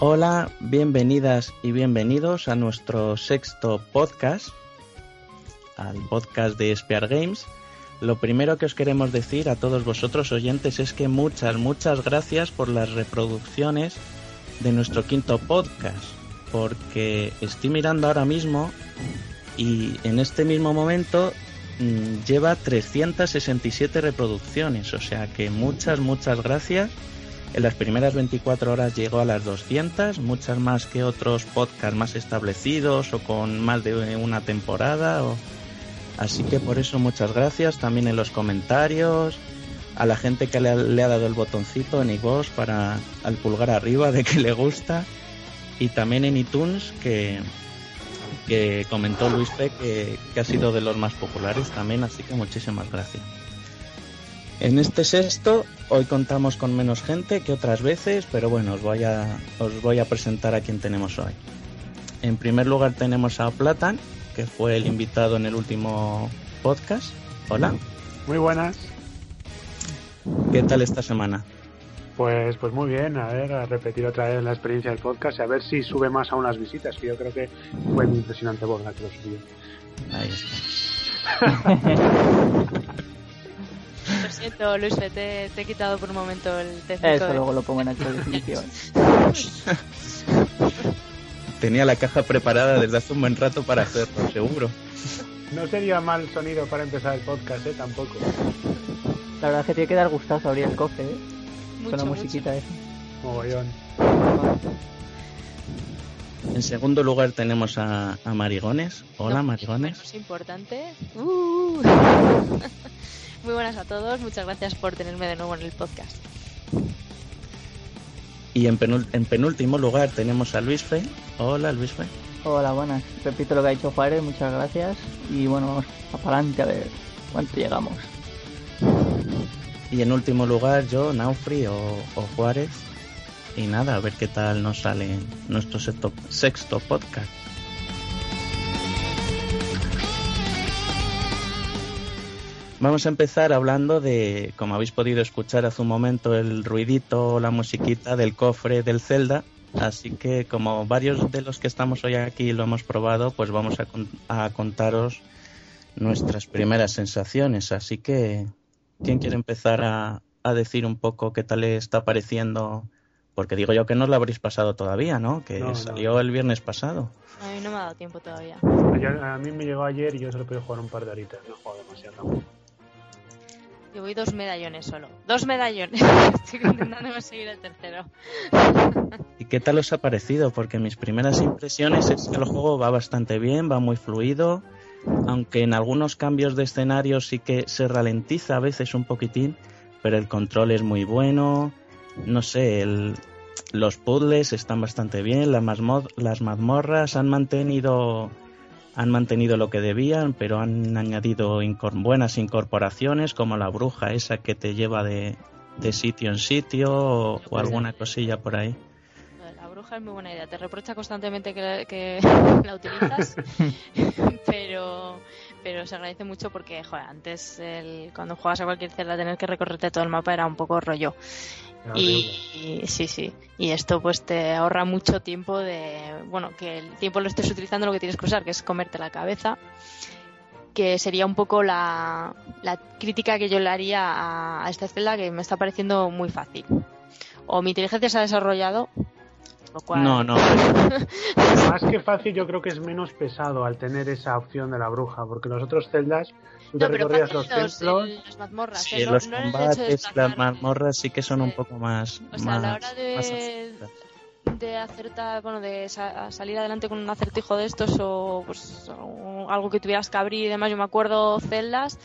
Hola, bienvenidas y bienvenidos a nuestro sexto podcast, al podcast de Spear Games. Lo primero que os queremos decir a todos vosotros oyentes es que muchas, muchas gracias por las reproducciones de nuestro quinto podcast, porque estoy mirando ahora mismo y en este mismo momento mmm, lleva 367 reproducciones, o sea que muchas, muchas gracias en las primeras 24 horas llegó a las 200, muchas más que otros podcasts más establecidos o con más de una temporada. O... Así que por eso muchas gracias también en los comentarios, a la gente que le ha, le ha dado el botoncito en iVoox para al pulgar arriba de que le gusta y también en iTunes que, que comentó Luis P que, que ha sido de los más populares también, así que muchísimas gracias. En este sexto, hoy contamos con menos gente que otras veces, pero bueno, os voy a, os voy a presentar a quien tenemos hoy. En primer lugar tenemos a Platan, que fue el invitado en el último podcast. Hola. Muy buenas. ¿Qué tal esta semana? Pues, pues muy bien, a ver, a repetir otra vez la experiencia del podcast y a ver si sube más aún las visitas, que yo creo que fue muy impresionante por la que lo subió. Ahí está. Lo siento, Luis, te, te, he quitado por un momento el técnico. Eso luego lo pongo en alta definición. Tenía la caja preparada desde hace un buen rato para hacerlo, seguro. No sería mal sonido para empezar el podcast, ¿eh? Tampoco. La verdad es que tiene que dar gustazo abrir el cofre, ¿eh? Mucho, Con la musiquita esa. Mogollón. En segundo lugar tenemos a, a Marigones. Hola, No, Marigones. Es importante. Uh. Muy buenas a todos, muchas gracias por tenerme de nuevo en el podcast. Y en, penúltimo lugar tenemos a Luis Fe. Hola, Luis Fe. Hola, buenas. Repito lo que ha dicho Juárez, muchas gracias. Y bueno, vamos para adelante a ver cuánto llegamos. Y en último lugar yo, Naufri o, o Juárez. Y nada, a ver qué tal nos sale nuestro sexto, sexto podcast. Vamos a empezar hablando de, como habéis podido escuchar hace un momento, el ruidito, la musiquita del cofre del Zelda. Así que como varios de los que estamos hoy aquí lo hemos probado, pues vamos a, con- a contaros nuestras primeras sensaciones. Así que, ¿quién quiere empezar a, a decir un poco qué tal le está pareciendo? Porque digo yo que no lo habréis pasado todavía, ¿no? Que No, no. salió el viernes pasado. A mí no me ha dado tiempo todavía. A mí me llegó ayer y yo solo pude jugar un par de horitas. No he jugado demasiado Yo voy dos medallones solo. Dos medallones. Estoy intentando conseguir el tercero. ¿Y qué tal os ha parecido? Porque mis primeras impresiones es que el juego va bastante bien, va muy fluido, aunque en algunos cambios de escenario sí que se ralentiza a veces un poquitín, pero el control es muy bueno, no sé, los puzzles están bastante bien, las mazmorras han mantenido han mantenido lo que debían, pero han añadido incor- buenas incorporaciones como la bruja esa que te lleva de, de sitio en sitio o, o alguna cosilla por ahí. La bruja es muy buena idea. Te reprocha constantemente que, que la utilizas, pero pero se agradece mucho porque, joder, antes el, cuando jugabas a cualquier celda tener que recorrerte todo el mapa era un poco rollo. Horrible. Y, y- sí, sí. Y esto pues te ahorra mucho tiempo de, bueno, que el tiempo lo estés utilizando lo que tienes que usar, que es comerte la cabeza. Que sería un poco la, la crítica que yo le haría a, a esta celda que me está pareciendo muy fácil. O mi inteligencia se ha desarrollado, lo cual... No, no. Más que fácil, yo creo que es menos pesado al tener esa opción de la bruja, porque los otros celdas, tú te No, recorrías los los, templos. mazmorras, Sí, ¿eh? No- los no el combates, las mazmorras sí que son un poco más. O sea, a la hora de- de acertar, bueno, de sa- salir adelante con un acertijo de estos o pues o algo que tuvieras que abrir y demás. Yo me acuerdo celdas,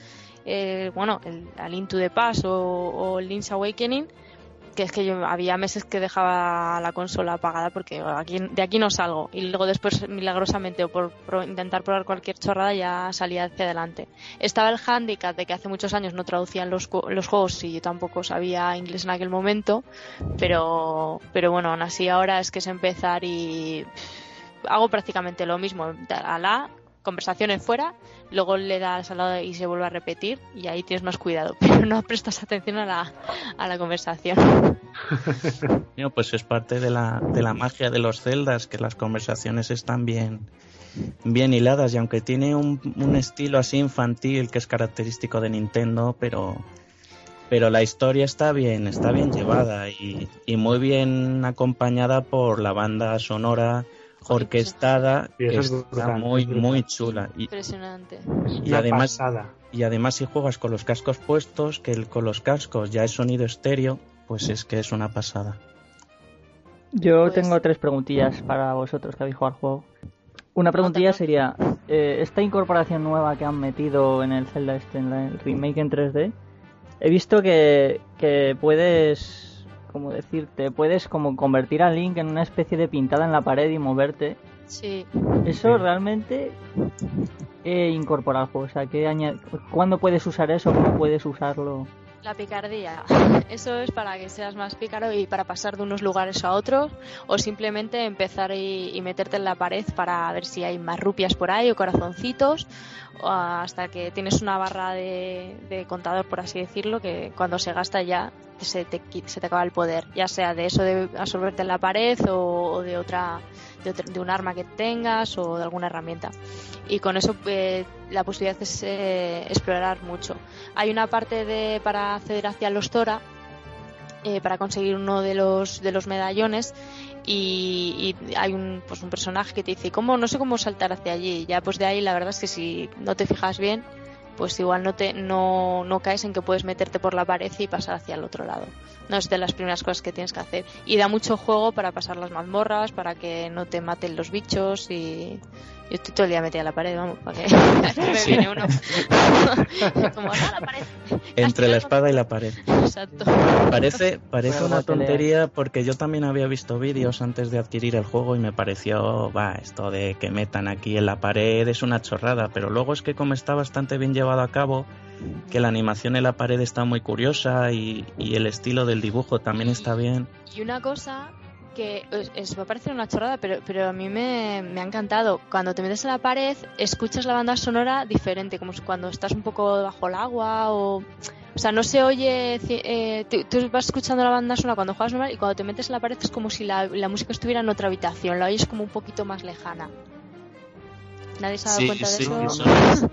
eh, bueno, el a Link to the Past o, o el Link's Awakening, que es que yo había meses que dejaba la consola apagada porque aquí, de aquí no salgo y luego después milagrosamente o por, por intentar probar cualquier chorrada ya salía hacia adelante. Estaba el handicap de que hace muchos años no traducían los, los juegos y yo tampoco sabía inglés en aquel momento, pero, pero bueno, aún así ahora es que es empezar y hago prácticamente lo mismo. Alá, conversaciones fuera, luego le das al lado y se vuelve a repetir y ahí tienes más cuidado, pero no prestas atención a la, a la conversación. no, pues es parte de la, de la magia de los celdas, que las conversaciones están bien, bien hiladas y aunque tiene un, un estilo así infantil que es característico de Nintendo, pero pero la historia está bien, está bien llevada y, y muy bien acompañada por la banda sonora orquestada está muy muy chula. Y, impresionante. y además y además si juegas con los cascos puestos que el, con los cascos ya es sonido estéreo pues es que es una pasada. Yo pues tengo tres preguntillas para vosotros que habéis jugado al juego. Una preguntilla sería eh, esta incorporación nueva que han metido en el Zelda este en el remake en 3D he visto que, que puedes como decirte, puedes como convertir a Link en una especie de pintada en la pared y moverte. Sí. Eso realmente eh, incorpora al juego. O sea, que ¿cuándo puedes usar eso? ¿Cómo puedes usarlo? La picardía. Eso es para que seas más pícaro y para pasar de unos lugares a otros o simplemente empezar y, meterte en la pared para ver si hay más rupias por ahí o corazoncitos hasta que tienes una barra de, contador, por así decirlo, que cuando se gasta ya se te, se te acaba el poder, ya sea de eso de absorberte en la pared o de otra de, un arma que tengas o de alguna herramienta. Y con eso eh, la posibilidad es eh, explorar mucho. Hay una parte de, para acceder hacia los Tora, eh, para conseguir uno de los, de los medallones y, hay un, pues un personaje que te dice, ¿cómo? No sé cómo saltar hacia allí. Ya pues de ahí la verdad es que si no te fijas bien, pues igual no, te, no, no caes en que puedes meterte por la pared y pasar hacia el otro lado. No es de las primeras cosas que tienes que hacer. Y da mucho juego para pasar las mazmorras, para que no te maten los bichos y, yo estoy todo el día metida a la pared, vamos, para que me viene uno. Como, la pared. Entre la espada y la pared. Exacto. Parece, parece una tontería porque yo también había visto vídeos antes de adquirir el juego y me pareció, va, esto de que metan aquí en la pared es una chorrada, pero luego es que como está bastante bien llevado a cabo, que la animación en la pared está muy curiosa y, y el estilo del dibujo también está bien. Y una cosa que es, va a parecer una chorrada, pero, pero a mí me, ha encantado. Cuando te metes en la pared, escuchas la banda sonora diferente, como cuando estás un poco bajo el agua o... O sea, no se oye... Eh, tú, vas escuchando la banda sonora cuando juegas normal y cuando te metes en la pared es como si la, música estuviera en otra habitación, la oyes como un poquito más lejana. ¿Nadie se ha dado cuenta de eso?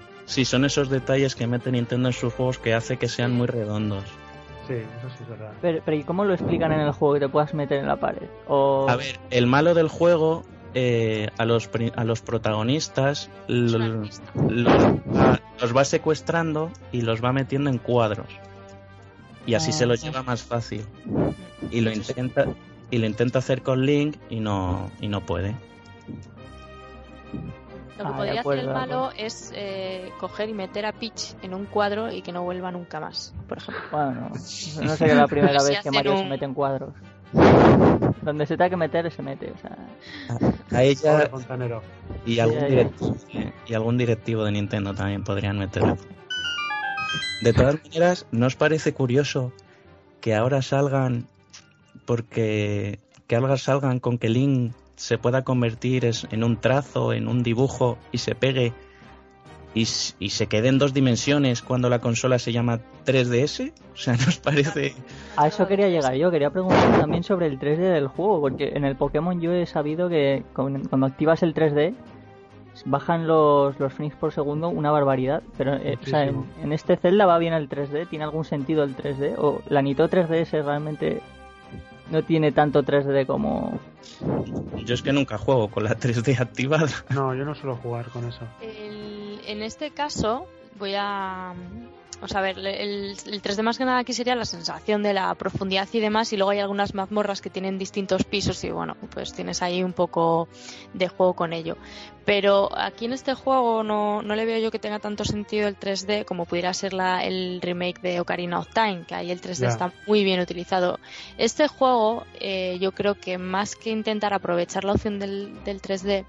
sí, son esos detalles que mete Nintendo en sus juegos que hace que sean muy redondos. Sí, eso sí es verdad. Pero, ¿y cómo lo explican en el juego que te puedas meter en la pared? O... A ver, el malo del juego eh, a, los, a los protagonistas los, va, secuestrando y los va metiendo en cuadros. Y así se los ah, lleva más fácil. Y lo intenta y lo intenta hacer con Link y no y no puede. Lo que ah, podría hacer el malo es eh, coger y meter a Peach en un cuadro y que no vuelva nunca más, por ejemplo. Bueno, no sería la primera vez que Mario se mete en cuadros. Donde se tenga que meter, se mete. O sea... A ella y algún, directivo, y algún directivo de Nintendo también podrían meterlo. De todas maneras, ¿no os parece curioso que ahora salgan porque que ahora salgan con que Link se pueda convertir en un trazo, en un dibujo y se pegue y, se quede en dos dimensiones cuando la consola se llama 3DS? O sea, ¿nos parece...? A eso quería llegar yo, quería preguntar también sobre el 3D del juego, porque en el Pokémon yo he sabido que cuando activas el 3D bajan los, los frames por segundo una barbaridad, pero eh, en, en, este Zelda va bien el 3D, ¿tiene algún sentido el 3D? ¿O la Nito 3DS realmente no tiene tanto 3D como... Yo es que nunca juego con la 3D activada. No, yo no suelo jugar con eso. en este caso voy a o sea, a ver, el, 3D más que nada aquí sería la sensación de la profundidad y demás, y luego hay algunas mazmorras que tienen distintos pisos y bueno, pues tienes ahí un poco de juego con ello. Pero aquí en este juego no, no le veo yo que tenga tanto sentido el 3D como pudiera ser la, el remake de Ocarina of Time, que ahí el 3D está muy bien utilizado. Este juego, eh, yo creo que más que intentar aprovechar la opción del, 3D,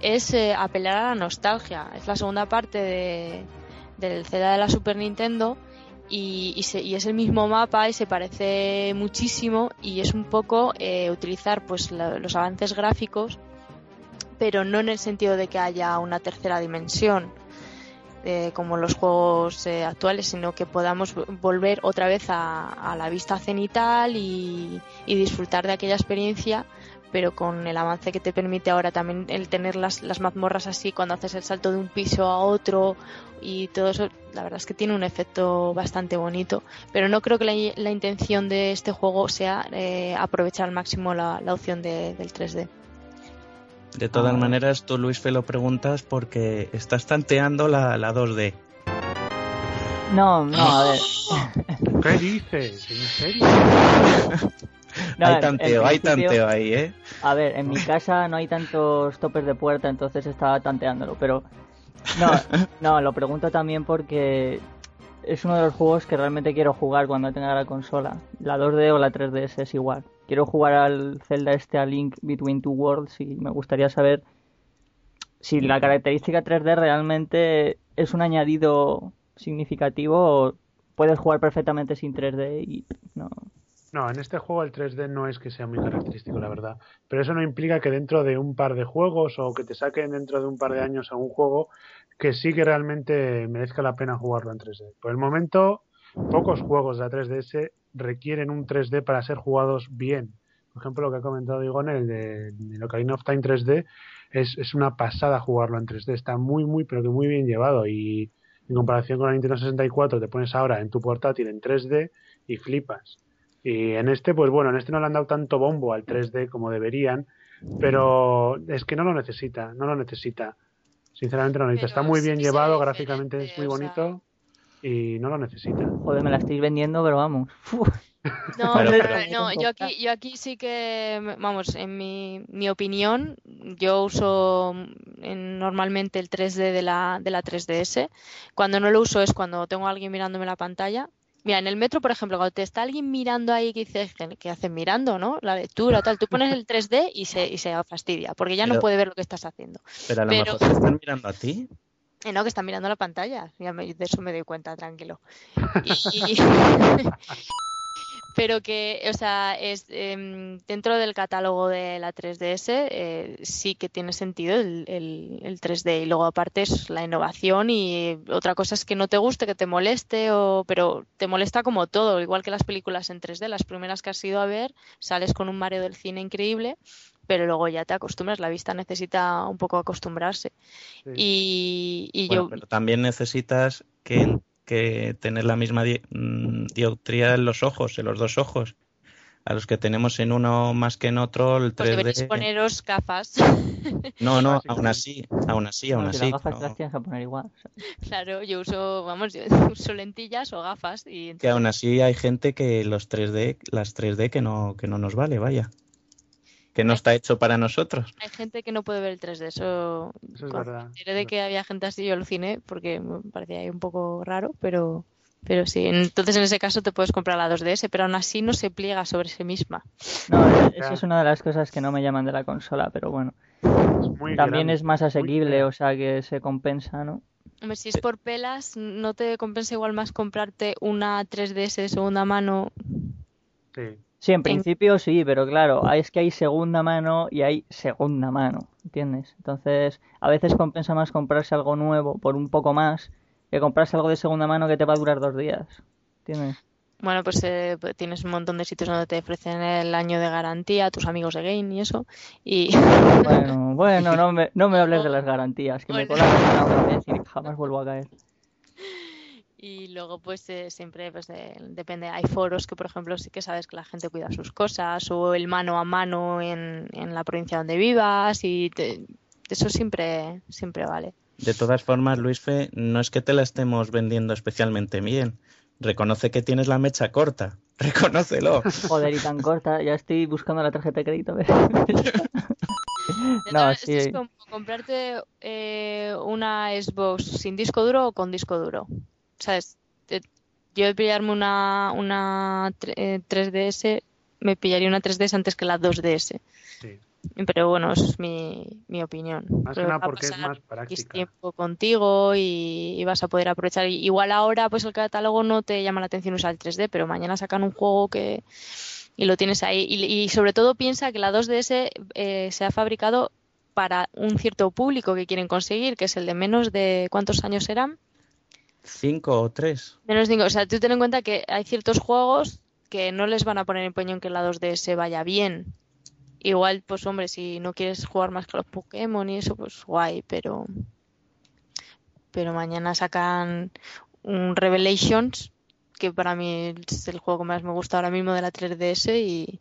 es eh, apelar a la nostalgia. Es la segunda parte de del Zelda de la Super Nintendo y, es el mismo mapa y se parece muchísimo y es un poco eh, utilizar pues los avances gráficos pero no en el sentido de que haya una tercera dimensión eh, como los juegos eh, actuales, sino que podamos volver otra vez a, la vista cenital y, disfrutar de aquella experiencia, pero con el avance que te permite ahora también el tener las, las mazmorras así cuando haces el salto de un piso a otro y todo eso, la verdad es que tiene un efecto bastante bonito, pero no creo que la, intención de este juego sea eh, aprovechar al máximo la, opción del 3D. De todas ah. maneras, tú Luis Fe lo preguntas porque estás tanteando la, la 2D. No, no, a ver. ¿Qué dices? ¿En serio? hay tanteo, hay tanteo ahí, ¿eh? A ver, en mi casa no hay tantos topes de puerta, entonces estaba tanteándolo, pero no, no, lo pregunto también porque es uno de los juegos que realmente quiero jugar cuando tenga la consola. La 2D o la 3DS es igual. Quiero jugar al Zelda este a Link Between Two Worlds y me gustaría saber si la característica 3D realmente es un añadido significativo o puedes jugar perfectamente sin 3D y no. No, en este juego el 3D no es que sea muy característico, la verdad. Pero eso no implica que dentro de un par de juegos o que te saquen dentro de un par de años a un juego que sí que realmente merezca la pena jugarlo en 3D. Por el momento, pocos juegos de la 3DS requieren un 3D para ser jugados bien. Por ejemplo, lo que ha comentado Igon, el de, el of Time 3D, es, es una pasada jugarlo en 3D. Está muy, muy, pero que muy bien llevado. Y en comparación con la Nintendo 64, te pones ahora en tu portátil en 3D y flipas. Y en este, pues bueno, en este no le han dado tanto bombo al 3D como deberían, pero es que no lo necesita, no lo necesita. Sinceramente no lo necesita. Está muy bien llevado, gráficamente es muy bonito y no lo necesita. Joder, me la estáis vendiendo, pero vamos. No, no, yo aquí, yo aquí sí que, vamos, en mi, mi opinión, yo uso normalmente el 3D de la, de la 3DS. Cuando no lo uso es cuando tengo a alguien mirándome la pantalla Mira, en el metro, por ejemplo, cuando te está alguien mirando ahí, que dices, ¿qué hacen mirando, no? La lectura, tal, tú pones el 3D y se, y se fastidia, porque ya no puede ver lo que estás haciendo. Pero a lo mejor te están mirando a ti. Eh, no, que están mirando la pantalla, ya de eso me doy cuenta, tranquilo. Y, pero que, o sea, es em, dentro del catálogo de la 3DS eh, sí que tiene sentido el, el, 3D y luego aparte es la innovación y otra cosa es que no te guste, que te moleste, o, pero te molesta como todo, igual que las películas en 3D, las primeras que has ido a ver, sales con un mareo del cine increíble pero luego ya te acostumbras, la vista necesita un poco acostumbrarse. Y, y yo... Pero también necesitas que que tener la misma mm, dioptría en los ojos, en los dos ojos. A los que tenemos en uno más que en otro, el 3D. Pues poneros gafas. No, no, aún así, aún así, aún así. Las gafas las tienes que poner igual. Claro, yo uso, vamos, yo uso lentillas o gafas. Y Que aún así hay gente que los 3D, las 3D que no, que no nos vale, vaya que no está hecho para nosotros. Hay gente que no puede ver el 3D, eso, eso es verdad. de que había gente así, yo aluciné porque me parecía ahí un poco raro, pero, pero sí. Entonces en ese caso te puedes comprar la 2DS, pero aún así no se pliega sobre sí misma. No, eso es una de las cosas que no me llaman de la consola, pero bueno. También es más asequible, o sea que se compensa, ¿no? Hombre, si es por pelas, ¿no te compensa igual más comprarte una 3DS de segunda mano? Sí. Sí, en principio sí, pero claro, es que hay segunda mano y hay segunda mano, ¿entiendes? Entonces, a veces compensa más comprarse algo nuevo por un poco más que comprarse algo de segunda mano que te va a durar dos días, ¿entiendes? Bueno, pues, eh, pues tienes un montón de sitios donde te ofrecen el año de garantía, tus amigos de Game y eso. Y... Bueno, bueno, no me, no me hables de las garantías, que me colaron una vez y jamás vuelvo a caer. Y luego, pues eh, siempre pues, depende. Hay foros que, por ejemplo, sí que sabes que la gente cuida sus cosas, o el mano a mano en, en la provincia donde vivas, y eso siempre, siempre vale. De todas formas, Luis Fe, no es que te la estemos vendiendo especialmente bien. Reconoce que tienes la mecha corta. Reconócelo. Joder, y tan corta. Ya estoy buscando la tarjeta de crédito. no, sí. Es como comprarte eh, una Xbox sin disco duro o con disco duro. ¿Sabes? Yo de pillarme una, una 3DS, eh, me pillaría una 3DS antes que la 2DS. Sí. Pero bueno, eso es mi, mi opinión. Más que nada porque es más práctica. tiempo contigo y, vas a poder aprovechar. Igual ahora, pues el catálogo no te llama la atención usar el 3D, pero mañana sacan un juego que y lo tienes ahí. Y, sobre todo piensa que la 2DS eh, se ha fabricado para un cierto público que quieren conseguir, que es el de menos de ¿cuántos años eran? Cinco o tres. Menos cinco. O sea, tú ten en cuenta que hay ciertos juegos que no les van a poner empeño en que la 2DS vaya bien. Igual, pues hombre, si no quieres jugar más que los Pokémon y eso, pues guay, pero pero mañana sacan un Revelations que para mí es el juego que más me gusta ahora mismo de la 3DS y,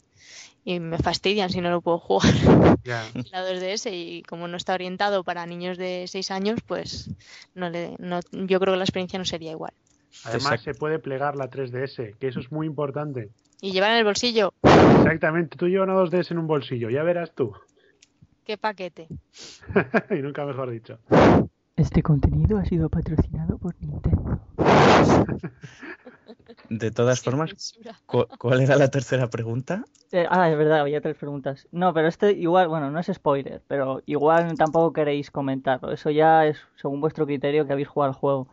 y me fastidian si no lo puedo jugar en la 2DS y como no está orientado para niños de 6 años, pues no le, no, yo creo que la experiencia no sería igual. Además Exacto. se puede plegar la 3DS, que eso es muy importante. Y llevar en el bolsillo, Exactamente, tú llevas una 2DS en un bolsillo, ya verás tú. qué paquete. y nunca mejor dicho. Este contenido ha sido patrocinado por Nintendo. De todas Sin formas, censura. ¿cu- ¿cuál era la tercera pregunta? Eh, ah, es verdad, había tres preguntas. No, pero este igual, bueno, no es spoiler, pero igual tampoco queréis comentarlo. Eso ya es según vuestro criterio que habéis jugado al juego.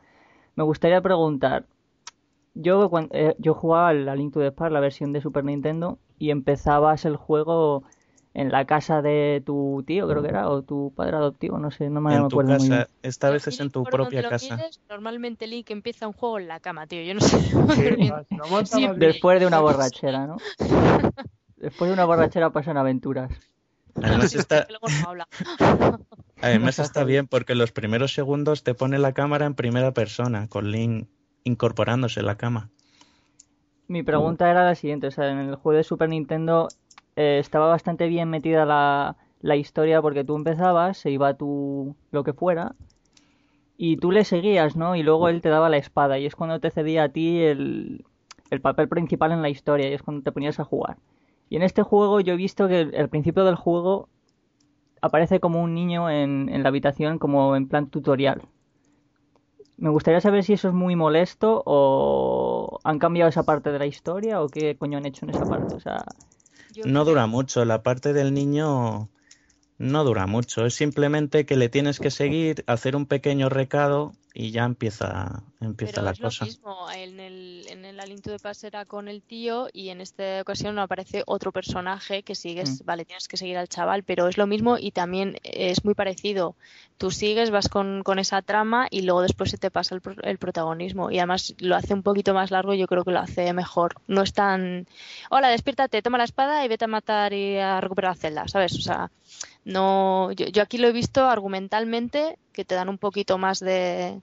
Me gustaría preguntar, yo, cuan- eh, yo jugaba al- a Link to the Past, la versión de Super Nintendo, y empezabas el juego en la casa de tu tío, creo que era, o tu padre adoptivo, no sé, no me, En me tu acuerdo muy bien. esta vez es en tu propia lo casa. normalmente Link empieza un juego en la cama, tío. Yo no sé. Sí, no Sí. Después de una borrachera, ¿no? Después de una borrachera pasan aventuras. Además está, Que luego no habla. además está bien porque los primeros segundos te pone la cámara en primera persona, con Link incorporándose en la cama. Mi pregunta era la siguiente, o sea, en el juego de Super Nintendo eh, estaba bastante bien metida la, la historia porque tú empezabas, se iba tu lo que fuera y tú le seguías, ¿no? Y luego él te daba la espada y es cuando te cedía a ti el, el papel principal en la historia y es cuando te ponías a jugar. Y en este juego yo he visto que el, el principio del juego aparece como un niño en, en la habitación como en plan tutorial. Me gustaría saber si eso es muy molesto o han cambiado esa parte de la historia o qué coño han hecho en esa parte. O sea, Yo No creo- dura mucho, la parte del niño no dura mucho, es simplemente que le tienes que seguir, hacer un pequeño recado y ya empieza, empieza Pero la es cosa. lo mismo, en el, en el Aliento de Paz era con el tío y en esta ocasión aparece otro personaje que sigues, Mm. vale, tienes que seguir al chaval, pero es lo mismo y también es muy parecido. Tú sigues, vas con, con esa trama y luego después se te pasa el, el protagonismo y además lo hace un poquito más largo y yo creo que lo hace mejor. No es tan, hola, despiértate, toma la espada y vete a matar y a recuperar la celda, ¿sabes? O sea, no, yo, yo aquí lo he visto argumentalmente que te dan un poquito más de,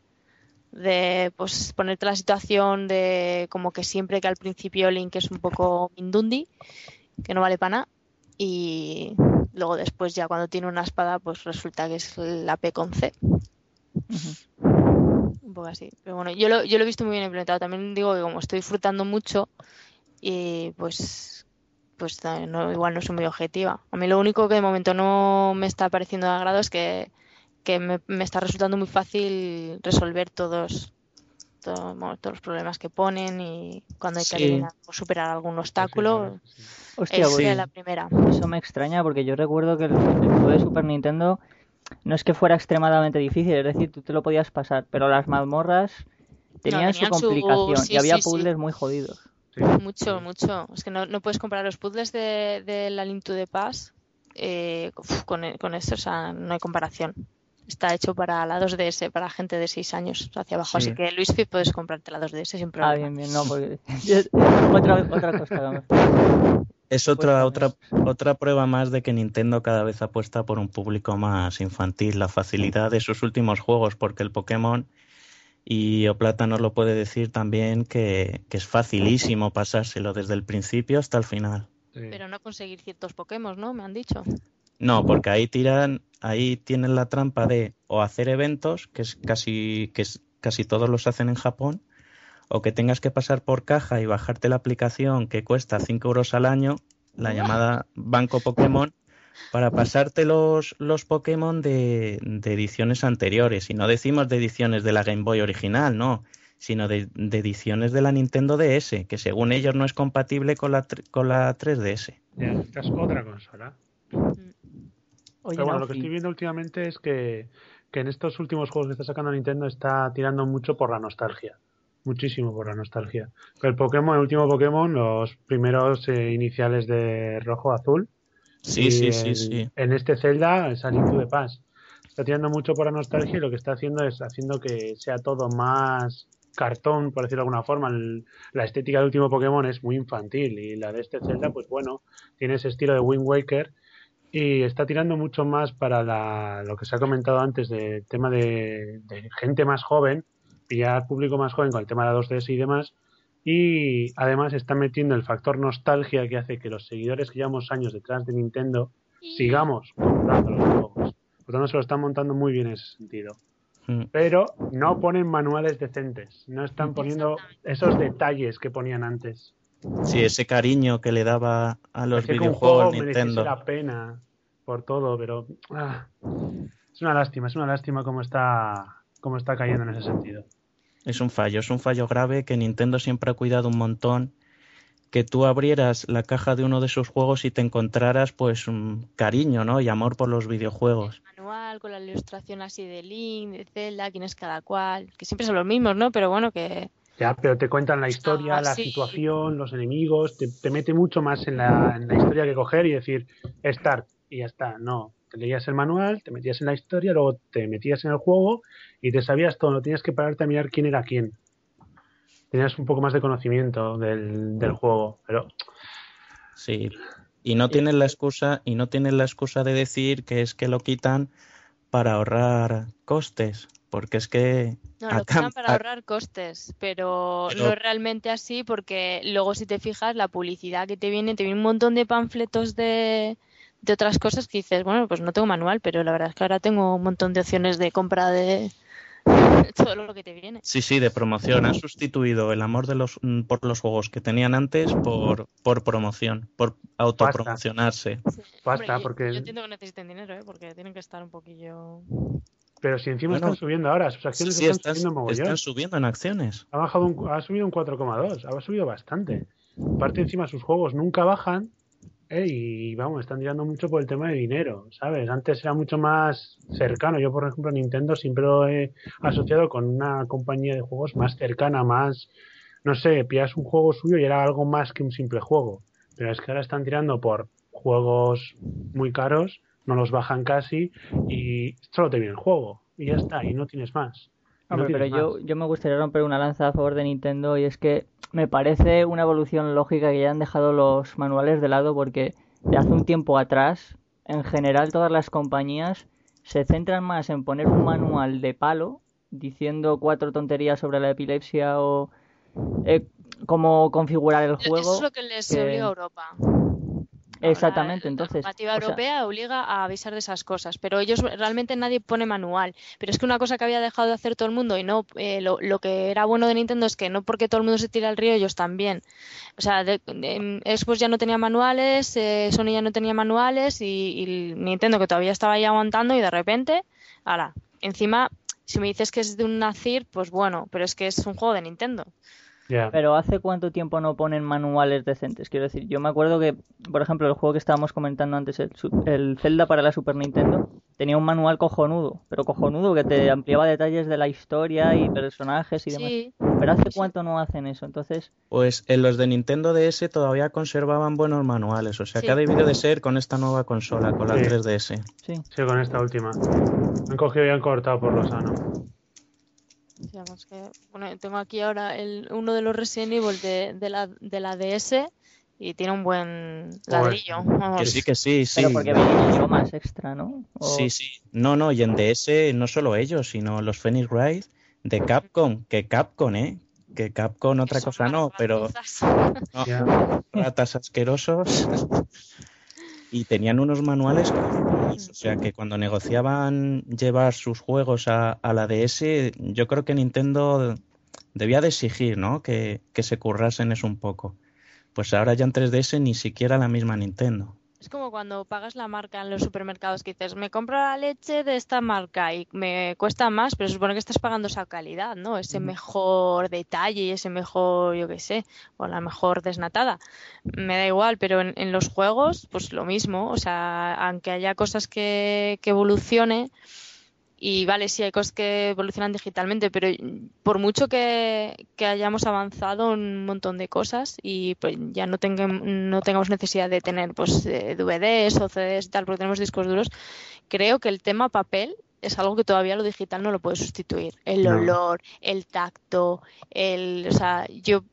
de pues ponerte la situación de como que siempre que al principio Link es un poco mindundi, que no vale para nada, y luego después ya cuando tiene una espada pues resulta que es la P con C. Un poco así. Pero bueno, yo lo, yo lo he visto muy bien implementado. También digo que como estoy disfrutando mucho, y pues pues no, igual no soy muy objetiva. A mí lo único que de momento no me está pareciendo de agrado es que, que me, me está resultando muy fácil resolver todos, todo- bueno, todos los problemas que ponen y cuando hay que Sí. o superar algún obstáculo. Sí, hostia, Es pues, Sí. la primera. eso me extraña porque yo recuerdo que el, el juego de Super Nintendo no es que fuera extremadamente difícil, es decir, tú te lo podías pasar, pero las mazmorras tenían, su tenían su- complicación sí, y había sí, sí. puzzles muy jodidos. sí. Mucho, mucho. Es que no, no puedes comparar los puzzles de, de la Link to the Past eh, con, con esto, o sea, no hay comparación. Está hecho para la 2DS, para gente de 6 años hacia abajo. Sí. Así que, Luis, puedes comprarte la 2DS sin Ah, problema. bien, bien, no, porque otra, otra cosa. Es otra, Pues otra, otra prueba más de que Nintendo cada vez apuesta por un público más infantil, la facilidad de sus últimos juegos, porque el Pokémon, y Oplata nos lo puede decir también, que, que es facilísimo pasárselo desde el principio hasta el final. sí. Pero no conseguir ciertos Pokémon, ¿no? Me han dicho. No, porque ahí tiran, ahí tienen la trampa de o hacer eventos, que es casi, que es, casi todos los hacen en Japón, o que tengas que pasar por caja y bajarte la aplicación que cuesta 5 euros al año, la llamada Banco Pokémon, para pasarte los, los Pokémon de, de ediciones anteriores. Y no decimos de ediciones de la Game Boy original, no, sino de, de ediciones de la Nintendo DS, que según ellos no es compatible con la, tr- con la 3DS. Ya, esta es otra consola. Oye, Pero bueno, no, lo que sí. estoy viendo últimamente es que, que en estos últimos juegos que está sacando Nintendo está tirando mucho por la nostalgia. Muchísimo por la nostalgia. El Pokémon, el último Pokémon, los primeros eh, iniciales de rojo azul, Sí, Y sí, en, sí, sí. En este Zelda es to the Past. Está tirando mucho por la nostalgia y lo que está haciendo es haciendo que sea todo más cartón, por decirlo de alguna forma. El- la estética del último Pokémon es muy infantil y la de este Zelda, pues bueno, tiene ese estilo de Wind Waker y está tirando mucho más para la, lo que se ha comentado antes del tema de, de gente más joven, pillar público más joven con el tema de la 2DS y demás. Y además está metiendo el factor nostalgia que hace que los seguidores que llevamos años detrás de Nintendo sigamos comprando los juegos. Por lo tanto, se lo están montando muy bien en ese sentido. Mm. Pero no ponen manuales decentes. No están poniendo esos detalles que ponían antes. Sí, ese cariño que le daba a los Parecía que videojuegos Nintendo. la pena por todo, pero ah, es una lástima, es una lástima cómo está, cómo está cayendo en ese sentido. Es un fallo, es un fallo grave que Nintendo siempre ha cuidado un montón. Que tú abrieras la caja de uno de sus juegos y te encontraras pues un cariño, ¿no? Y amor por los videojuegos. manual con la ilustración así de Link, de Zelda, quién es cada cual, que siempre son los mismos, ¿no? Pero bueno, que Ya, pero te cuentan la historia, Ah, la sí. situación, los enemigos, te, te mete mucho más en la, en la historia que coger y decir start y ya está. No, te leías el manual, te metías en la historia, luego te metías en el juego y te sabías todo, no tenías que pararte a mirar quién era quién. Tenías un poco más de conocimiento del, del juego, pero Sí. Y no tienen la excusa, y no tienen la excusa de decir que es que lo quitan para ahorrar costes. Porque es que no, lo quitan para ahorrar costes, pero, Pero- no es realmente así porque luego si te fijas la publicidad que te viene, te viene un montón de panfletos de, de otras cosas que dices, bueno, pues no tengo manual, pero la verdad es que ahora tengo un montón de opciones de compra de todo lo que te viene. Sí, sí, de promoción. Han sustituido el amor de los, mm, por los juegos que tenían antes por, por promoción, por autopromocionarse. basta, Hombre, yo- porque Yo entiendo que necesiten dinero, ¿eh? porque tienen que estar un poquillo... pero si encima Bueno, están subiendo ahora, sus acciones sí, están están, subiendo mogollón. están subiendo en acciones. Ha bajado un, ha subido un 4,2, ha subido bastante. Aparte encima sus juegos nunca bajan eh, y vamos, están tirando mucho por el tema de dinero, ¿sabes? Antes era mucho más cercano. Yo, por ejemplo, Nintendo siempre lo he asociado con una compañía de juegos más cercana, más, no sé, pillas un juego suyo y era algo más que un simple juego. Pero es que ahora están tirando por juegos muy caros, no los bajan casi y solo te viene el juego y ya está, y no tienes más. No Hombre, pero tienes yo, más. yo me gustaría romper una lanza a favor de Nintendo y es que me parece una evolución lógica que ya han dejado los manuales de lado porque de hace un tiempo atrás, en general todas las compañías se centran más en poner un manual de palo diciendo cuatro tonterías sobre la epilepsia o eh, cómo configurar el Eso juego. es lo que les que- obliga a Europa. Exactamente, Ahora, entonces. La normativa o sea, europea obliga a avisar de esas cosas, pero ellos realmente nadie pone manual. Pero es que una cosa que había dejado de hacer todo el mundo y no eh, lo, lo que era bueno de Nintendo es que no porque todo el mundo se tira al río, ellos también. O sea, de, de- Xbox ya no tenía manuales, eh, Sony ya no tenía manuales y, y Nintendo que todavía estaba ahí aguantando y de repente, ahora, encima, si me dices que es de un Nacir, pues bueno, pero es que es un juego de Nintendo. Pero ¿hace cuánto tiempo no ponen manuales decentes? Quiero decir, yo me acuerdo que, por ejemplo, el juego que estábamos comentando antes, el, el Zelda para la Super Nintendo, tenía un manual cojonudo, pero cojonudo que te ampliaba detalles de la historia y personajes y demás. Sí, Pero ¿hace cuánto no hacen eso? Entonces, Pues en los de Nintendo DS todavía conservaban buenos manuales, o sea Sí. que ha debido de ser con esta nueva consola, con la Sí. 3DS. sí. Sí, con esta última. Han cogido y han cortado por lo sano. Además que, bueno, tengo aquí ahora el, uno de los Resident Evil de, de la, de la DS y tiene un buen ladrillo. Vamos. Que sí, que sí, sí. Pero porque vienen idiomas extra, ¿no? O- Sí, sí. No, no, y en DS no solo ellos, sino los Phoenix Wright de Capcom, que Capcom, ¿eh? Que Capcom otra Son cosa no, pero no, Ya. ratas asquerosos. Y tenían unos manuales, o sea que cuando negociaban llevar sus juegos a, a la DS, yo creo que Nintendo debía de exigir, ¿no? Que, que se currasen eso un poco. Pues ahora ya en 3DS ni siquiera la misma Nintendo. Es como cuando pagas la marca en los supermercados que dices, me compro la leche de esta marca y me cuesta más, pero supone que estás pagando esa calidad, ¿no? Ese mejor detalle y ese mejor, yo qué sé, o la mejor desnatada. Me da igual, pero en, en los juegos, pues lo mismo. O sea, aunque haya cosas que, que evolucione, Y vale, sí hay cosas que evolucionan digitalmente, pero por mucho que, que hayamos avanzado un montón de cosas y pues ya no, tengamos no tengamos necesidad de tener pues eh, DVDs o CDs y tal, porque tenemos discos duros, creo que el tema papel es algo que todavía lo digital no lo puede sustituir. El No. olor, el tacto, el, o sea, yo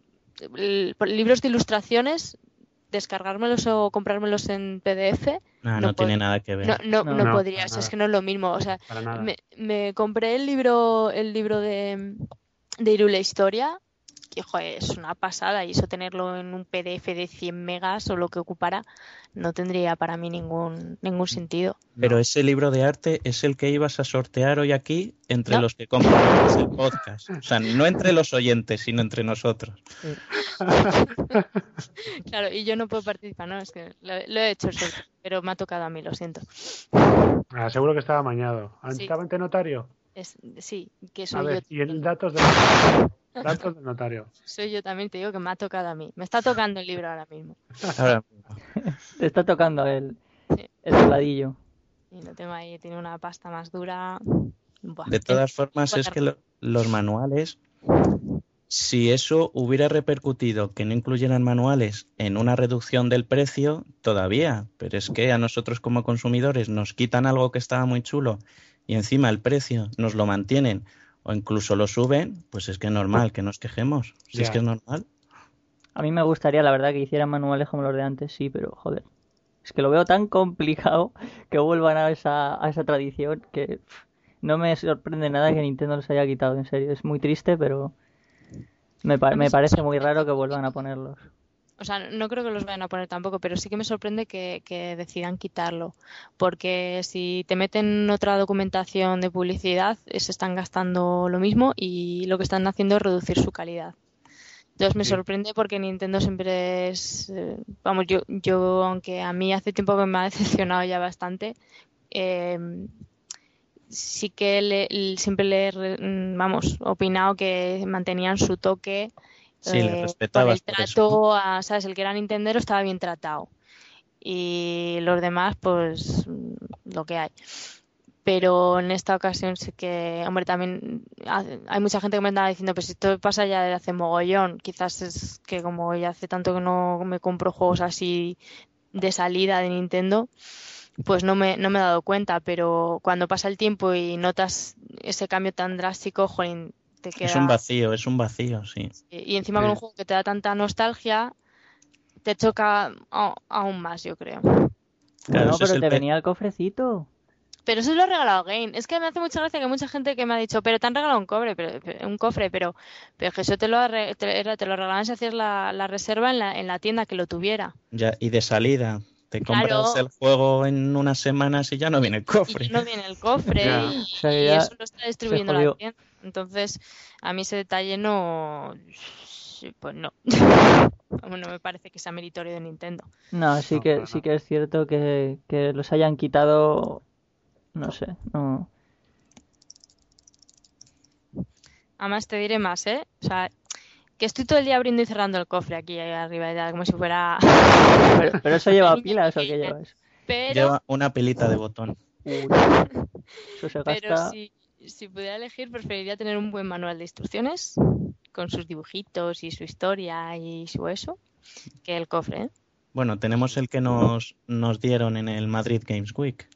el- libros de ilustraciones, descargármelos o comprármelos en PDF, No, No no, tiene nada que ver. no, no, No, podría, es que no es lo mismo. O sea, me, me compré el libro, el libro de, de Irule Historia, que joder, es una pasada, y eso tenerlo en un PDF de 100 megas o lo que ocupara, no tendría para mí ningún, ningún sentido. Pero No. ese libro de arte es el que ibas a sortear hoy aquí entre No. los que compran el podcast. O sea, no entre los oyentes, sino entre nosotros. Claro, y yo no puedo participar, ¿no? Es que lo, lo he hecho el sorteo, pero me ha tocado a mí, lo siento. Ah, seguro que estaba amañado. Sí. ¿Estaba ante notario? Es, sí, que A soy yo, ver, y el datos notario. Datos del notario. soy yo también, te digo que me ha tocado a mí. Me está tocando el libro ahora mismo. Ahora, Te está tocando el, Sí. el. Y lo tengo ahí, tiene una pasta más dura. Buah, de todas formas, es que lo- los manuales, si eso hubiera repercutido que no incluyeran manuales en una reducción del precio, todavía. Pero es que a nosotros como consumidores nos quitan algo que estaba muy chulo y encima el precio nos lo mantienen o incluso lo suben, pues es que es normal que nos quejemos. Si es que es normal. A mí me gustaría, la verdad, que hicieran manuales como los de antes, sí, pero joder. Es que lo veo tan complicado que vuelvan a esa, a esa tradición que pff, no me sorprende nada que Nintendo los haya quitado, en serio. Es muy triste, pero me, pa- me me parece muy raro que vuelvan a ponerlos. O sea, no creo que los vayan a poner tampoco, pero sí que me sorprende que, que decidan quitarlo. Porque si te meten otra documentación de publicidad, se están gastando lo mismo y lo que están haciendo es reducir su calidad. Entonces me Sí. sorprende porque Nintendo siempre es, eh, vamos, yo, yo aunque a mí hace tiempo que me ha decepcionado ya bastante, eh, sí que le- siempre le mm, vamos, opinado que mantenían su toque Sí, le eh, con respetabas el por eso, trato a, ¿sabes? El que era Nintendero estaba bien tratado. Y los demás, pues, mm, lo que hay. Pero en esta ocasión sí que, hombre, también ha- hay mucha gente que me andaba diciendo, pues esto pasa ya desde hace mogollón. Quizás es que como ya hace tanto que no me compro juegos así de salida de Nintendo, pues no me, no me he dado cuenta. Pero cuando pasa el tiempo y notas ese cambio tan drástico, jolín, te queda... Es un vacío, es un vacío, sí. Y encima con un juego que te da tanta nostalgia, te choca a- aún más, yo creo. Claro, no, pero el te venía el cofrecito. Pero eso lo ha regalado Game. Es que me hace mucha gracia que mucha gente que me ha dicho, pero te han regalado un cobre, pero, un cofre, pero, pero que eso te lo, te, te lo regalaban si hacías la, la reserva en la, en la tienda que lo tuviera. Ya, y de salida, te Claro. compras el juego en unas semanas y ya no viene el Y cofre. no viene el cofre y, O sea, y eso lo está distribuyendo la tienda. Entonces, a mí ese detalle no... Pues no. No me parece que sea meritorio de Nintendo. No, sí No, que sí que es cierto que, que los hayan quitado. No sé, no. Además te diré más, ¿eh? O sea, que estoy todo el día abriendo y cerrando el cofre aquí arriba, ya, como si fuera... Pero, pero eso lleva pilas o qué llevas. Pero, Lleva una pelita de botón. Uy, eso se pero gasta. si, si pudiera elegir, preferiría tener un buen manual de instrucciones con sus dibujitos y su historia y su eso, que el cofre, ¿eh? Bueno, tenemos el que nos, nos dieron en el Madrid Games Week.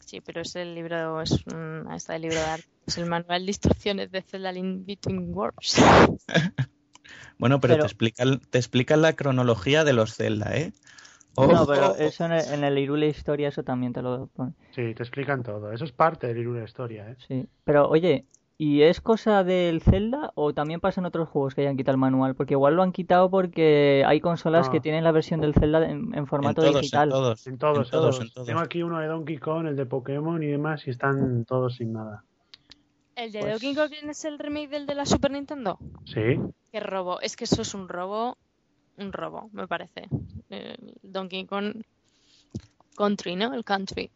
Sí, pero es el libro, es un, está el libro de arte, es el manual de instrucciones de Zelda Link Between Worlds. Bueno, pero, Pero- te explican te explican la cronología de los Zelda, ¿eh? No, pero eso en el, en el Irule Historia, eso también te lo pone. Sí, te explican todo. Eso es parte del de historia, ¿eh? Sí. Pero oye, ¿y es cosa del Zelda o también pasa en otros juegos que hayan quitado el manual? Porque igual lo han quitado porque hay consolas No. que tienen la versión del Zelda en, en en formato todos, digital. en todos, En todos, en todos, todos. en todos. Tengo aquí uno de Donkey Kong, el de Pokémon y demás, y están todos sin nada. ¿El de Pues- Donkey Kong es el remake del de la Super Nintendo? Sí, Qué robo. Es que eso es un robo. Un robo, me parece. Eh, Donkey Kong Country, ¿no? El Country.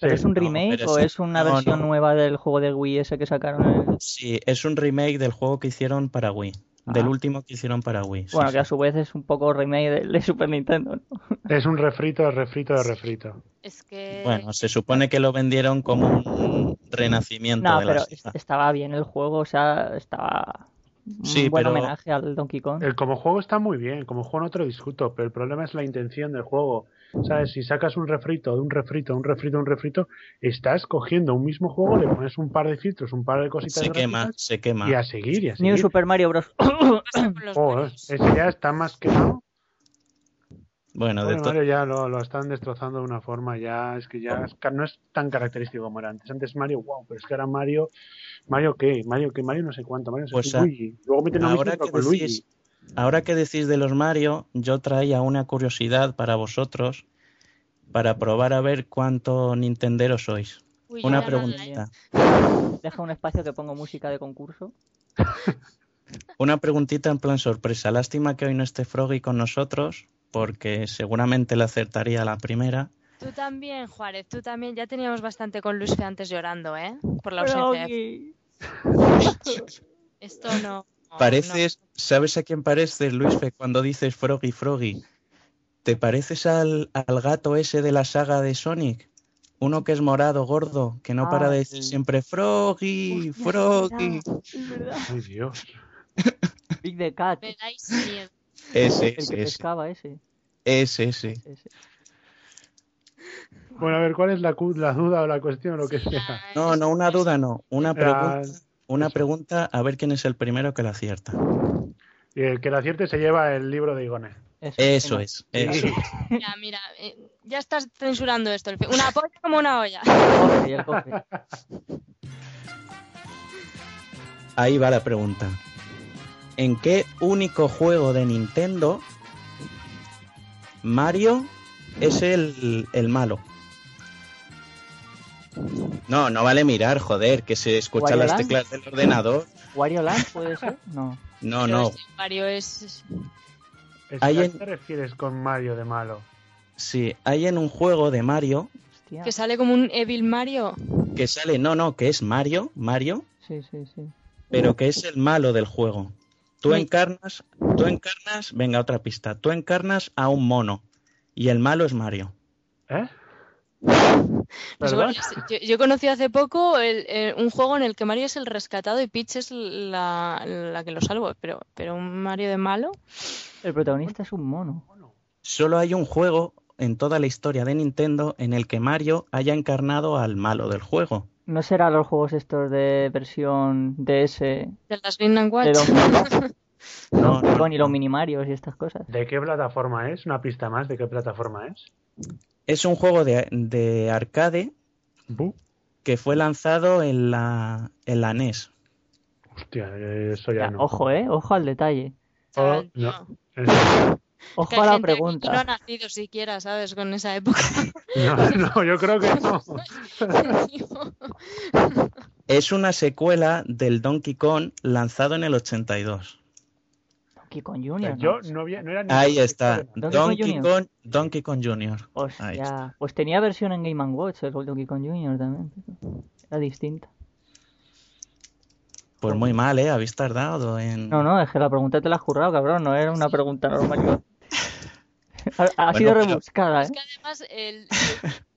¿Pero Sí, es un remake o es- es una no, versión no. nueva del juego de Wii ese que sacaron? Sí, es un remake del juego que hicieron para Wii. Del Ah. último que hicieron para Wii. sí, Bueno, sí. que a su vez es un poco remake de, de Super Nintendo, ¿no? es un refrito de refrito de refrito. Es que. Bueno, se supone que lo vendieron como un renacimiento No, de pero estaba bien el juego, o sea, estaba un Sí, buen pero- homenaje al Donkey Kong. El como juego está muy bien, como juego no te lo discuto, pero el problema es la intención del juego. ¿Sabes? Si sacas un refrito, de un refrito, un refrito, un refrito, estás cogiendo un mismo juego, le pones un par de filtros, un par de cositas Se quema, se quema. y a seguir, y a New seguir. Super Mario Bros. Marios. ese ya está más quemado. Bueno, de Bueno, Mario ya lo, lo están destrozando de una forma, ya es que ya es no es tan característico como era antes. Antes Mario, wow, pero es que ahora Mario, Mario qué, Mario qué, Mario no sé cuánto, Mario no sé Pues a- Luigi. Luego meten ahora que con Luigi. decís, ahora que decís de los Mario, yo traía una curiosidad para vosotros para probar a ver cuánto Nintenderos sois. Uy, Una preguntita. Deja un espacio que pongo música de concurso. Una preguntita en plan sorpresa. Lástima que hoy no esté Froggy con nosotros, porque seguramente le acertaría la primera. Tú también, Juárez, tú también. Ya teníamos bastante con Luis Fe antes llorando, ¿eh? Por la ausencia de... Froggy. Esto no... no, Pareces, ¿sabes a quién pareces, Luisfe, cuando dices Froggy Froggy? ¿Te pareces al, al gato ese de la saga de Sonic? Uno que es morado, gordo, que no para de decir sí. siempre Froggy, Froggy. Ay, Dios. Big the Cat. Me dais miedo. Ese, El que ese, ese, pescaba ese. ese, ese. ese. Bueno, a ver, ¿cuál es la, duda o la cuestión o lo que sea? No, no, una duda no. Una Ah, pregunta, una eso. pregunta a ver quién es el primero que la acierta. Y el que la acierte se lleva el libro de Igone. Eso sí, es, eso. Mira, mira, eh, ya estás censurando esto. Una polla como una olla. Ahí va la pregunta. ¿En qué único juego de Nintendo Mario es el, el malo? No, no vale mirar, joder, que se escuchan ¿Wario las Land? teclas del ordenador. ¿Wario Land puede ser? No. No, Pero no. este Mario es... ¿A en- qué te refieres con Mario de malo? Sí, hay en un juego de Mario Hostia. Que sale como un Evil Mario. que sale, no, no, que es Mario, Mario, Sí, sí, sí. pero que es el malo del juego. Tú encarnas, tú encarnas, venga, otra pista. Tú encarnas a un mono y el malo es Mario. ¿Eh? Pues yo, yo conocí hace poco el- un juego en el que Mario es el rescatado y Peach es la, la que lo salva. Pero, pero un Mario de malo. El protagonista es un mono. Solo hay un juego en toda la historia de Nintendo en el que Mario haya encarnado al malo del juego. ¿No será los juegos estos de versión DS de las Green Watch. No, no. los minimarios y estas cosas. ¿De qué plataforma es? Una pista más, ¿de qué plataforma es? Es un juego de, de arcade que fue lanzado en la, en la NES. Hostia, eso ya Ya, no. Ojo, eh. Ojo al detalle. Oh, no. Ojo Que hay a la gente que pregunta. no ha nacido siquiera, ¿sabes? Con esa época. No, no, yo creo que no. Es una secuela del Donkey Kong lanzado en el 82. Donkey Kong Junior. ¿no? Yo no, había, no era ni Ahí está, Donkey Kong Donkey Junior. Kong, Jr. Hostia. Pues tenía versión en Game Watch el Donkey Kong Junior también. Era distinta. Pues muy mal, ¿eh? Habéis tardado en... No, no, es que la pregunta te la has currado, cabrón. No era una pregunta normal. Ha ha Bueno, sido pero- rebuscada, Es ¿eh? que además, el,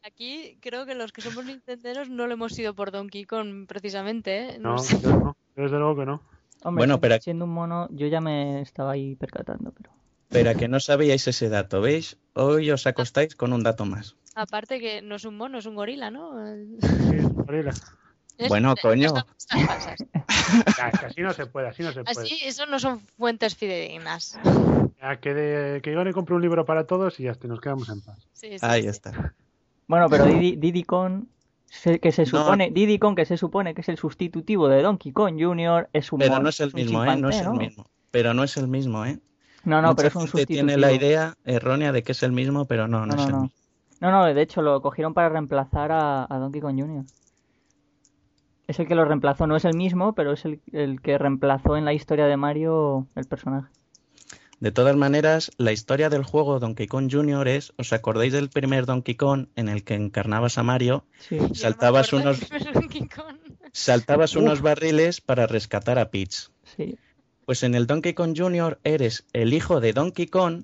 aquí creo que los que somos nintenderos no lo hemos sido por Donkey Kong, precisamente, ¿eh? No, sé. yo no. Desde luego que no. Hombre, Bueno, siendo- pero- siendo un mono, yo ya me estaba ahí percatando, pero. Pero a que no sabíais ese dato, ¿veis? Hoy os acostáis con un dato más. Aparte que no es un mono, es un gorila, ¿no? El- Sí, gorila. Es- Bueno, es- coño. falsas. Es así no se puede, así no se puede. Así, eso no son fuentes fidedignas. Ya, que, de, que Igone compre un libro para todos y ya está, nos quedamos en paz. Sí, sí, Ahí sí. está. Bueno, pero Diddy, Diddy Kong, se- que se No. supone, Diddy Kong, que se supone que es el sustitutivo de Donkey Kong Jr., es un Pero no es el mismo, ¿eh? No es el mismo. Pero no es el mismo, ¿eh? No, no, Mucha pero es un gente sustitutivo. tiene la idea errónea de que es el mismo, pero no, no, No, es no, el no. mismo. No, no, de hecho lo cogieron para reemplazar a, a Donkey Kong Jr. Es el que lo reemplazó, no es el mismo, pero es el, el que reemplazó en la historia de Mario el personaje. De todas maneras, la historia del juego Donkey Kong Jr. es, ¿os acordáis del primer Donkey Kong en el que encarnabas a Mario? Sí. No Saltabas unos, del primer Donkey Kong. saltabas unos barriles para rescatar a Peach. Sí. Pues en el Donkey Kong Jr. eres el hijo de Donkey Kong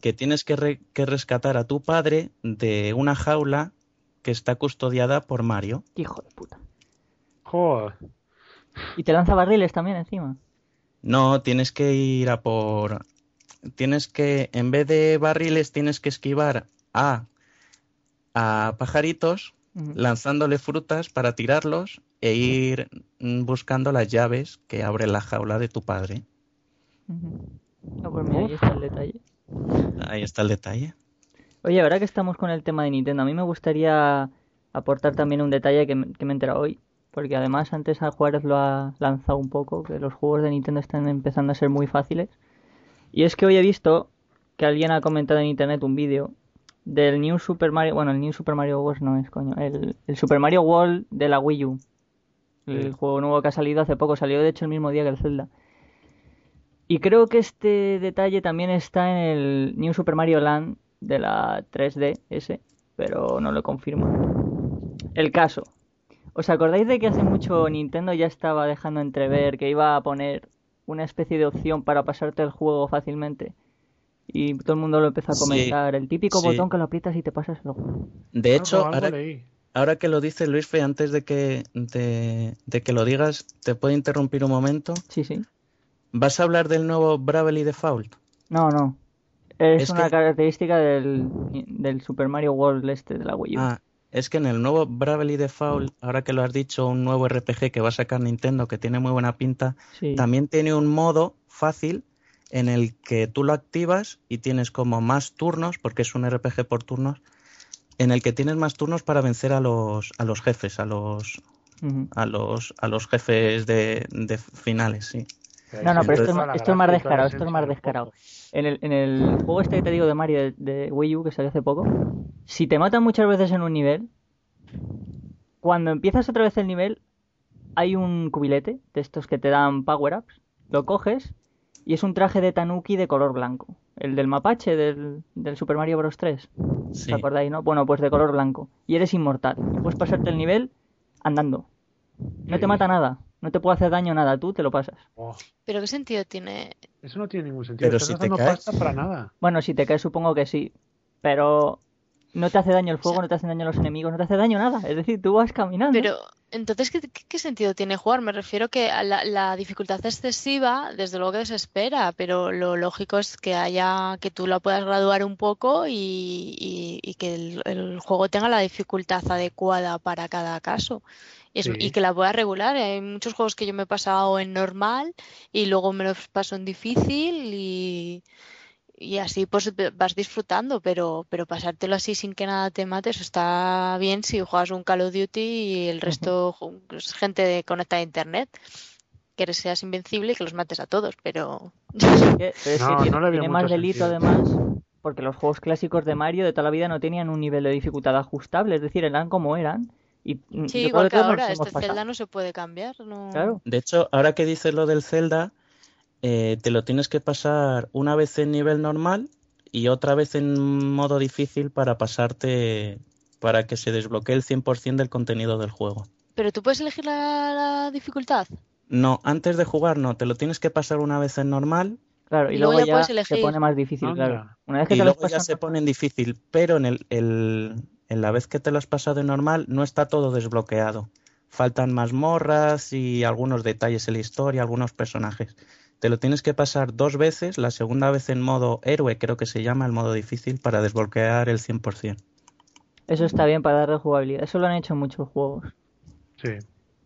que tienes que, re- que rescatar a tu padre de una jaula que está custodiada por Mario. Hijo de puta. Joder. Y te lanza barriles también encima. No, tienes que ir a por. Tienes que, en vez de barriles, tienes que esquivar a, a pajaritos, lanzándole frutas para tirarlos e ir buscando las llaves que abren la jaula de tu padre. No, pues mira, ahí está el detalle. Ahí está el detalle. Oye, ahora que estamos con el tema de Nintendo, a mí me gustaría aportar también un detalle que, me- que me he enterado hoy. Porque además antes a Juárez lo ha lanzado un poco, que los juegos de Nintendo están empezando a ser muy fáciles. Y es que hoy he visto que alguien ha comentado en internet un vídeo del New Super Mario, bueno, el New Super Mario World no es, coño, el, el Super Mario World de la Wii U. El Sí. juego nuevo que ha salido hace poco, salió de hecho el mismo día que el Zelda. Y creo que este detalle también está en el New Super Mario Land de la 3DS, pero no lo confirmo. El caso. ¿Os acordáis de que hace mucho Nintendo ya estaba dejando entrever que iba a poner una especie de opción para pasarte el juego fácilmente? Y todo el mundo lo empezó a Sí, comentar. El típico sí. botón que lo aprietas y te pasas el juego. De hecho, algo ahora, que lo dice Luis Fe, antes de que, de, de que lo digas, ¿te puedo interrumpir un momento? Sí, sí. ¿Vas a hablar del nuevo Bravely Default? No, no. Es, Es una que- característica del, del Super Mario World este de la Wii U. Ah, es que en el nuevo Bravely Default, ahora que lo has dicho, un nuevo RPG que va a sacar Nintendo que tiene muy buena pinta, sí. también tiene un modo fácil en el que tú lo activas y tienes como más turnos, porque es un RPG por turnos, en el que tienes más turnos para vencer a los, a los jefes, a los, a los, a los jefes de, de finales, sí. No, no, pero esto es, esto es más descarado, esto es más descarado. En el, en el juego este que te digo de Mario de, de Wii U que salió hace poco, si te matan muchas veces en un nivel, cuando empiezas otra vez el nivel, hay un cubilete de estos que te dan power-ups, lo coges y es un traje de Tanuki de color blanco. El del mapache del, del Super Mario Bros. 3. Sí. ¿Os acordáis, no? Bueno, pues de color blanco. Y eres inmortal. Y puedes pasarte el nivel andando. No te mata nada. No te puede hacer daño nada. Tú te lo pasas. Oh, Pero ¿qué sentido tiene? eso no tiene ningún sentido. Pero Estás si te caes- pasta para nada. Bueno, si te caes supongo que sí. Pero no te hace daño el fuego, sea- no te hacen daño los enemigos, no te hace daño nada. Es decir, tú vas caminando. Pero entonces, ¿qué, qué- qué sentido tiene jugar? Me refiero que a la, la dificultad excesiva, desde luego que desespera, pero lo lógico es que haya, que tú la puedas graduar un poco y, y- y que el, el juego tenga la dificultad adecuada para cada caso. Y, es- Sí. y que la puedas regular. Hay muchos juegos que yo me he pasado en normal y luego me los paso en difícil y, y así pues vas disfrutando, pero, pero pasártelo así sin que nada te mate, eso está bien si juegas un Call of Duty y el resto es gente de, conectada a internet. Que eres- seas invencible y que los mates a todos, pero es No, que tiene, no más delito sentido. además, porque los juegos clásicos de Mario de toda la vida no tenían un nivel de dificultad ajustable, es decir, eran como eran. Y mm, sí, yo creo igual que ahora, este pasado. Zelda no se puede cambiar, no. Claro. De hecho, ahora que dices lo del Zelda, eh, te lo tienes que pasar una vez en nivel normal y otra vez en modo difícil para pasarte, para que se desbloquee el 100% del contenido del juego. Pero tú puedes elegir la, la dificultad. No, antes de jugar no, te lo tienes que pasar una vez en normal Claro, y, Y luego luego ya ya puedes se elegir. pone más difícil, Anda. claro. Una vez que y te lo has luego ya se pone en difícil, pero en, el, el- en la vez que te lo has pasado en normal no está todo desbloqueado. Faltan mazmorras y algunos detalles en la historia, algunos personajes. Te lo tienes que pasar dos veces, la segunda vez en modo héroe, creo que se llama el modo difícil, para desbloquear el 100%. Eso está bien para darle jugabilidad. Eso lo han hecho en muchos juegos. Sí.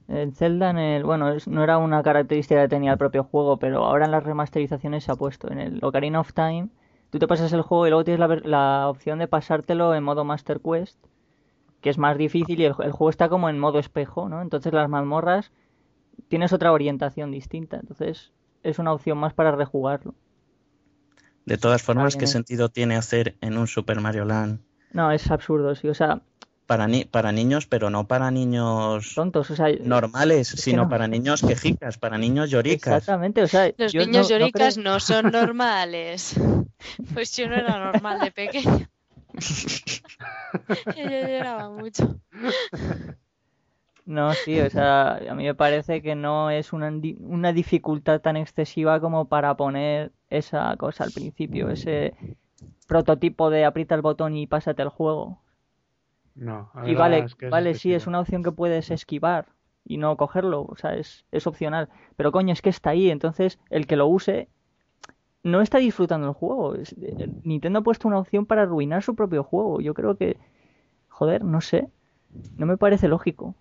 El Zelda en el, bueno, no era una característica que tenía el propio juego, pero ahora en las remasterizaciones se ha puesto. En el Ocarina of Time, tú te pasas el juego y luego tienes la, ver- la opción de pasártelo en modo Master Quest, que es más difícil y el, el juego está como en modo espejo, ¿no? Entonces las mazmorras tienes otra orientación distinta, entonces es una opción más para rejugarlo. De todas formas, ¿qué sentido tiene hacer en un Super Mario Land No, es absurdo, sí, o sea, para, ni- para niños, pero no para niños tontos, o sea, normales, sino no. para niños quejicas, para niños lloricas? exactamente, o sea, Los niños no- no lloricas creo- no son normales. Pues yo no era normal de pequeño. Yo lloraba mucho. No, sí, o sea, a mí me parece que no es una, una dificultad tan excesiva como para poner esa cosa al principio, ese prototipo de aprieta el botón y pásate el juego. No. Y vale, es que es vale, sí, es una opción que puedes esquivar y no cogerlo, o sea, es, es opcional. Pero coño, es que está ahí, entonces el que lo use no está disfrutando el juego. Eh, Nintendo ha puesto una opción para arruinar su propio juego. Yo creo que, joder, no sé, no me parece lógico.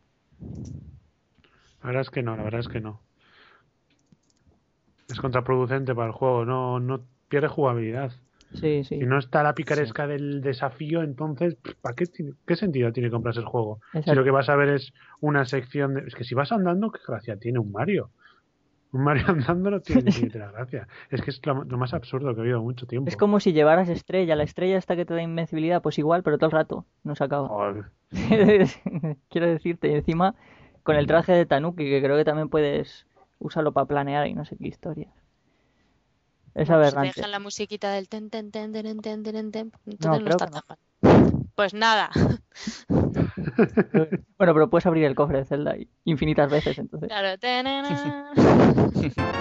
La verdad es que no, la verdad es que no. Es contraproducente para el juego, no, no pierde jugabilidad. Sí, sí. Si no está la picaresca del desafío, entonces, ¿para qué, qué sentido tiene comprarse el juego? Si lo que vas a ver es una sección de... Es que si vas andando, ¿qué gracia tiene un Mario? Un Mario andando no tiene ni la gracia. Es que es lo, lo más absurdo que he oído mucho tiempo. Es como si llevaras estrella, la estrella esta que te da invencibilidad, pues igual, pero todo el rato, no se acaba. Quiero decirte, y encima con el traje de Tanuki, que creo que también puedes usarlo para planear y no sé qué historias. Es aberrante. dejan la musiquita del ten ten ten ten ten ten ten, No, entonces no, creo está que no. tan mal. Pues nada, Bueno, pero puedes abrir el cofre de Zelda infinitas veces, entonces. claro.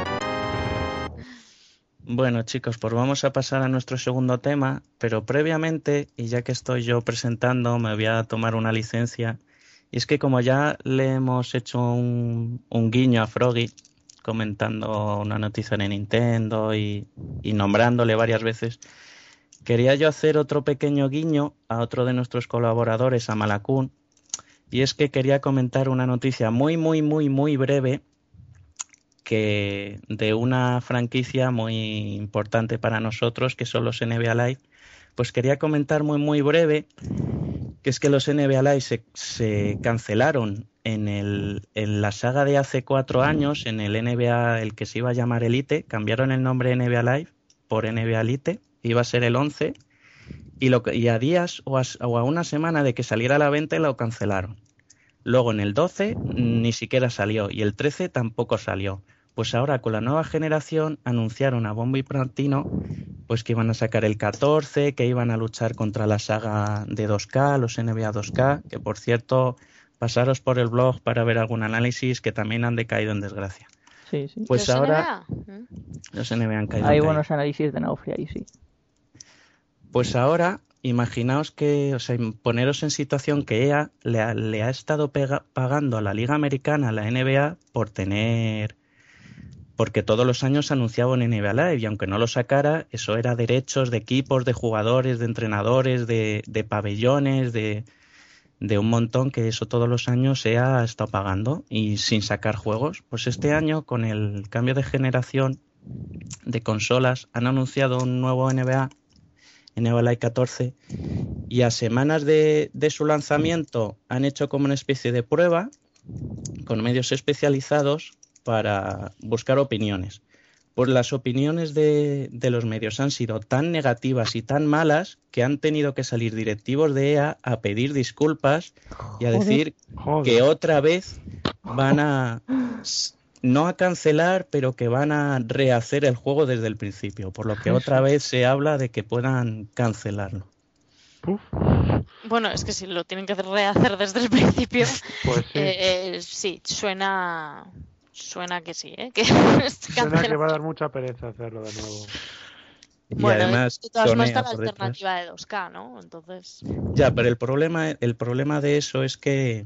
Bueno chicos, pues vamos a pasar a nuestro segundo tema, pero previamente, y ya que estoy yo presentando, me voy a tomar una licencia. Y es que como ya le hemos hecho un, un guiño a Froggy, comentando una noticia de Nintendo y, y nombrándole varias veces, quería yo hacer otro pequeño guiño a otro de nuestros colaboradores, a Malakun, y es que quería comentar una noticia muy, muy, muy, muy breve que de una franquicia muy importante para nosotros, que son los NBA Live, pues quería comentar muy muy breve que es que los NBA Live se, cancelaron en, en la saga de hace cuatro años, en el NBA, el que se iba a llamar Elite, cambiaron el nombre NBA Live por NBA Elite, iba a ser el 11, y, lo, que- y a días o a, o a una semana de que saliera a la venta lo cancelaron. Luego en el 12 ni siquiera salió y el 13 tampoco salió. Pues ahora con la nueva generación anunciaron a bombo y platillo pues que iban a sacar el 14, que iban a luchar contra la saga de 2K, los NBA 2K, que por cierto, pasaros por el blog para ver algún análisis que también han decaído en desgracia. Sí, sí. Pues ¿Los ahora NBA? ¿Mm? los NBA han caído. Hay buenos análisis de Naufri ahí, sí. Pues ahora, imaginaos que, o sea, poneros en situación que EA le ha, le ha estado pagando a la Liga Americana, a la NBA, por tener. Porque todos los años anunciaba un NBA Live y aunque no lo sacara, eso era derechos de equipos, de jugadores, de entrenadores, de, de pabellones, de, de un montón que eso todos los años EA ha estado pagando y sin sacar juegos. Pues este año, con el cambio de generación de consolas, han anunciado un nuevo NBA NBA Live 14 y a semanas de, de su lanzamiento han hecho como una especie de prueba con medios especializados para buscar opiniones. Pues las opiniones de, de los medios han sido tan negativas y tan malas que han tenido que salir directivos de EA a pedir disculpas y a Joder. decir Joder. que otra vez van a no a cancelar, pero que van a rehacer el juego desde el principio, por lo que otra vez se habla de que puedan cancelarlo. Bueno, es que si lo tienen que rehacer desde el principio, pues sí. eh, eh, sí, suena, suena que sí, ¿eh? Que Suena que va a dar mucha pereza hacerlo de nuevo. Y Bueno, además de todas formas está la detrás. alternativa de 2K, ¿no? Entonces, Ya, pero el problema, el problema de eso es que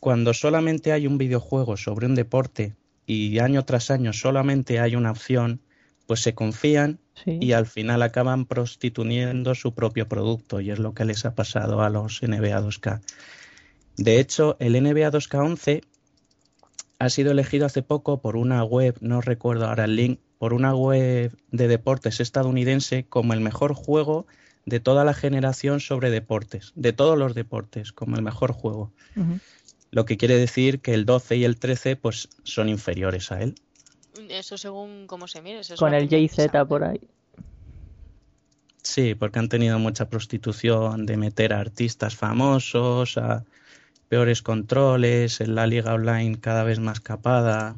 cuando solamente hay un videojuego sobre un deporte y año tras año solamente hay una opción, pues se confían Sí. y al final acaban prostituyendo su propio producto y es lo que les ha pasado a los NBA 2K. De hecho, el NBA 2K11 ha sido elegido hace poco por una web, no recuerdo ahora el link, por una web de deportes estadounidense como el mejor juego de toda la generación sobre deportes, de todos los deportes, como el mejor juego. Lo que quiere decir que el 12 y el 13 pues son inferiores a él. eso según cómo se mire. eso Con el JZ por ahí. Sí, porque han tenido mucha prostitución de meter a artistas famosos, a peores controles, en la liga online cada vez más capada.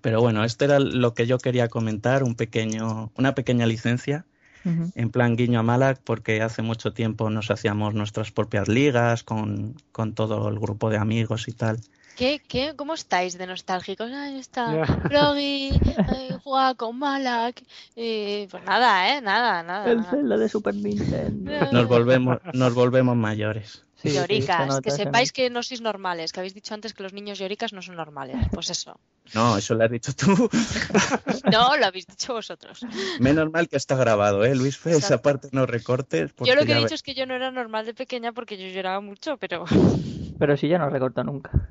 Pero bueno, esto era lo que yo quería comentar, un pequeño, una pequeña licencia, Ujú. en plan guiño a Malak, porque hace mucho tiempo nos hacíamos nuestras propias ligas con, con todo el grupo de amigos y tal. ¿Qué, qué, ¿Cómo estáis de nostálgicos? Ahí está. Froggy, eh, juega con Malak. eh, pues nada, ¿eh? Nada, nada. El. Zelda de Super Nintendo. Nos volvemos, nos volvemos mayores. Sí, sí, se lloricas, nota, que se sepáis que no sois normales, que habéis dicho antes que los niños lloricas no son normales. Pues eso. No, eso lo has dicho tú. No, lo habéis dicho vosotros. Menos mal que está grabado, ¿eh, Luis Fe? Esa parte no recortes. Yo lo que he dicho es que yo no era normal de pequeña porque yo lloraba mucho, pero Pero si ya no recorta nunca.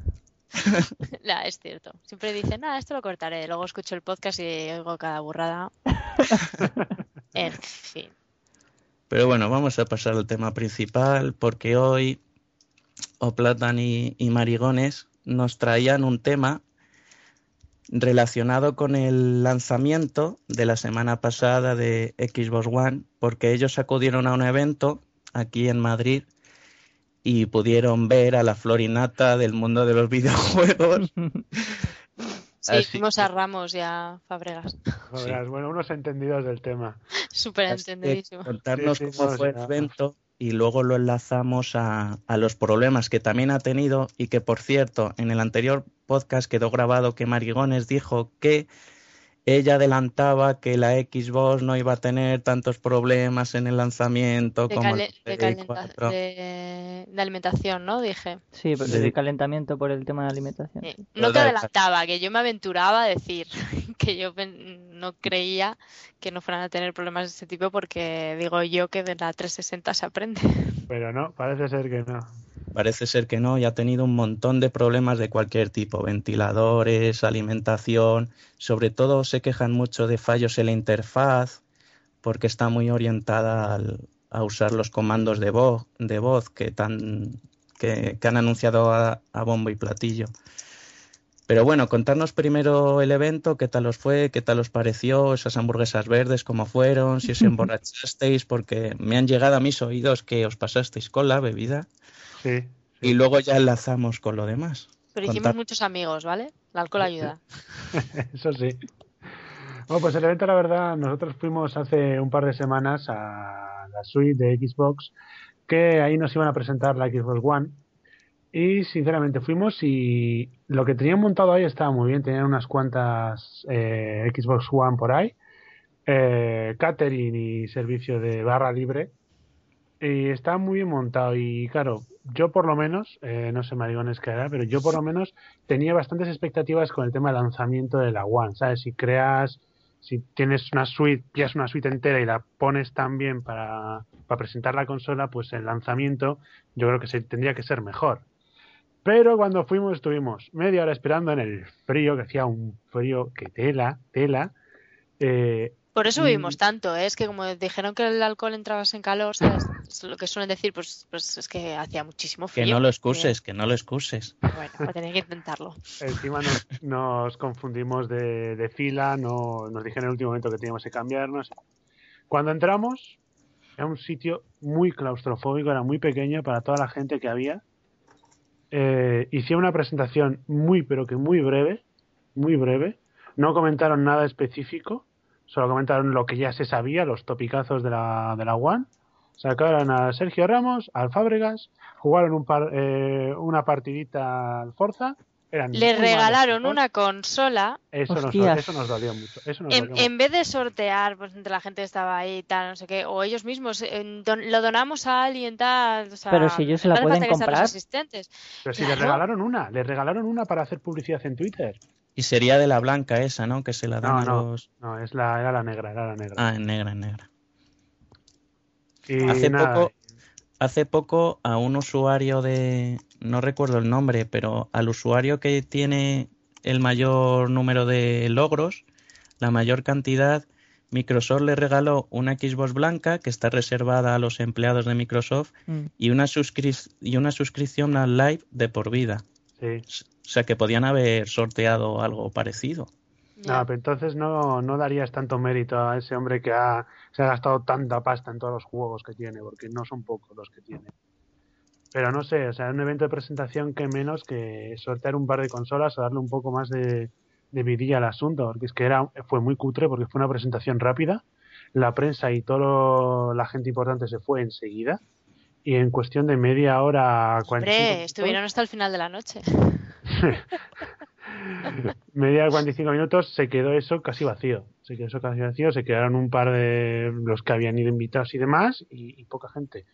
la, es cierto. Siempre dicen, ah, esto lo cortaré. Luego escucho el podcast y oigo cada burrada. En fin. Pero bueno, vamos a pasar al tema principal porque hoy Oplatan y, y Marigones nos traían un tema relacionado con el lanzamiento de la semana pasada de Xbox One, porque ellos acudieron a un evento aquí en Madrid y pudieron ver a la florinata del mundo de los videojuegos. Sí, Así a Ramos y a Fabregas. Verás, Bueno, unos entendidos del tema. Súper entendidísimo. contarnos Sí, sí, cómo no, fue sí, el evento y luego lo enlazamos a, a los problemas que también ha tenido y que, por cierto, en el anterior podcast quedó grabado que Marigones dijo que ella adelantaba que la Xbox no iba a tener tantos problemas en el lanzamiento De, como el de Play calenta- 4. de- de alimentación, ¿no? Dije. Sí, pero Sí. de calentamiento por el tema de alimentación. No que igual. adelantaba, que yo me aventuraba a decir que yo no creía que no fueran a tener problemas de ese tipo porque digo yo que de la 360 se aprende. Pero no, parece ser que no. Parece ser que no y ha tenido un montón de problemas de cualquier tipo, ventiladores, alimentación, sobre todo se quejan mucho de fallos en la interfaz porque está muy orientada al- a usar los comandos de voz, de voz que, tan, que, que han anunciado a, a bombo y platillo. Pero bueno, contarnos primero el evento, qué tal os fue, qué tal os pareció, esas hamburguesas verdes, cómo fueron, si os emborrachasteis, porque me han llegado a mis oídos que os pasasteis con la bebida. Sí. Y luego ya enlazamos con lo demás. Pero Contar- hicimos muchos amigos, ¿vale? El alcohol ayuda. Eso sí. Bueno, pues el evento, la verdad, nosotros fuimos hace un par de semanas a la suite de Xbox, que ahí nos iban a presentar la Xbox One. Y sinceramente fuimos y lo que tenían montado ahí estaba muy bien. Tenían unas cuantas eh, Xbox One por ahí, eh, catering y servicio de barra libre. Y está muy bien montado. Y claro, yo por lo menos, eh, no sé marigones que era, pero yo por lo menos tenía bastantes expectativas con el tema del lanzamiento de la One, ¿sabes? Si creas, si tienes una suite, pillas una suite entera y la pones también para, para presentar la consola, pues el lanzamiento yo creo que se, tendría que ser mejor. Pero cuando fuimos estuvimos media hora esperando en el frío, que hacía un frío que tela, tela. Eh, Por eso vivimos tanto, ¿eh? es que como dijeron que el alcohol entrabas en calor, ¿sabes? Es lo que suelen decir, pues, pues es que hacía muchísimo Que frío. no lo excuses, que no lo excuses. Bueno, pues tenía que intentarlo. Encima nos, nos confundimos de, de fila, no, nos dijeron en el último momento que teníamos que cambiarnos. Cuando entramos, era un sitio muy claustrofóbico, era muy pequeño para toda la gente que había. Eh, hicieron una presentación muy, pero que muy breve, muy breve. No comentaron nada específico, solo comentaron lo que ya se sabía, los topicazos de la, de la One. Sacaron a Sergio Ramos, al Fábregas, jugaron un par, eh, una partidita al Forza. Eran Le malos regalaron una consola Eso nos, eso nos dolió mucho. Eso nos en, dolió mucho. en vez de sortear, pues entre la gente que estaba ahí y tal, no sé qué, o ellos mismos, eh, don- lo donamos a alguien tal, o sea, Pero si ellos se la pueden comprar. asistentes. Pero si le claro. regalaron una, le regalaron una para hacer publicidad en Twitter. Y sería de la blanca esa, ¿no? Que se la dan No, a no. los... No, es la, era la negra, era la negra. Ah, en negra, en negra. y hace nada, poco- Hace poco a un usuario de... No recuerdo el nombre, pero al usuario que tiene el mayor número de logros, la mayor cantidad, Microsoft le regaló una Xbox blanca que está reservada a los empleados de Microsoft Mm. y una, y una suscripción al live de por vida. sí. O sea que podían haber sorteado algo parecido. No, pero entonces no, no darías tanto mérito a ese hombre que ha, se ha gastado tanta pasta en todos los juegos que tiene, porque no son pocos los que tiene. Pero no sé, o sea, un evento de presentación que menos que sortear un par de consolas o darle un poco más de, de vidilla al asunto, porque es que era, fue muy cutre porque fue una presentación rápida, la prensa y toda la gente importante se fue enseguida y en cuestión de media hora, 45 Hombre, estuvieron hasta el final de la noche. media de 45 minutos se quedó eso casi vacío. Se quedó eso casi vacío, se quedaron un par de los que habían ido invitados y demás y, y poca gente.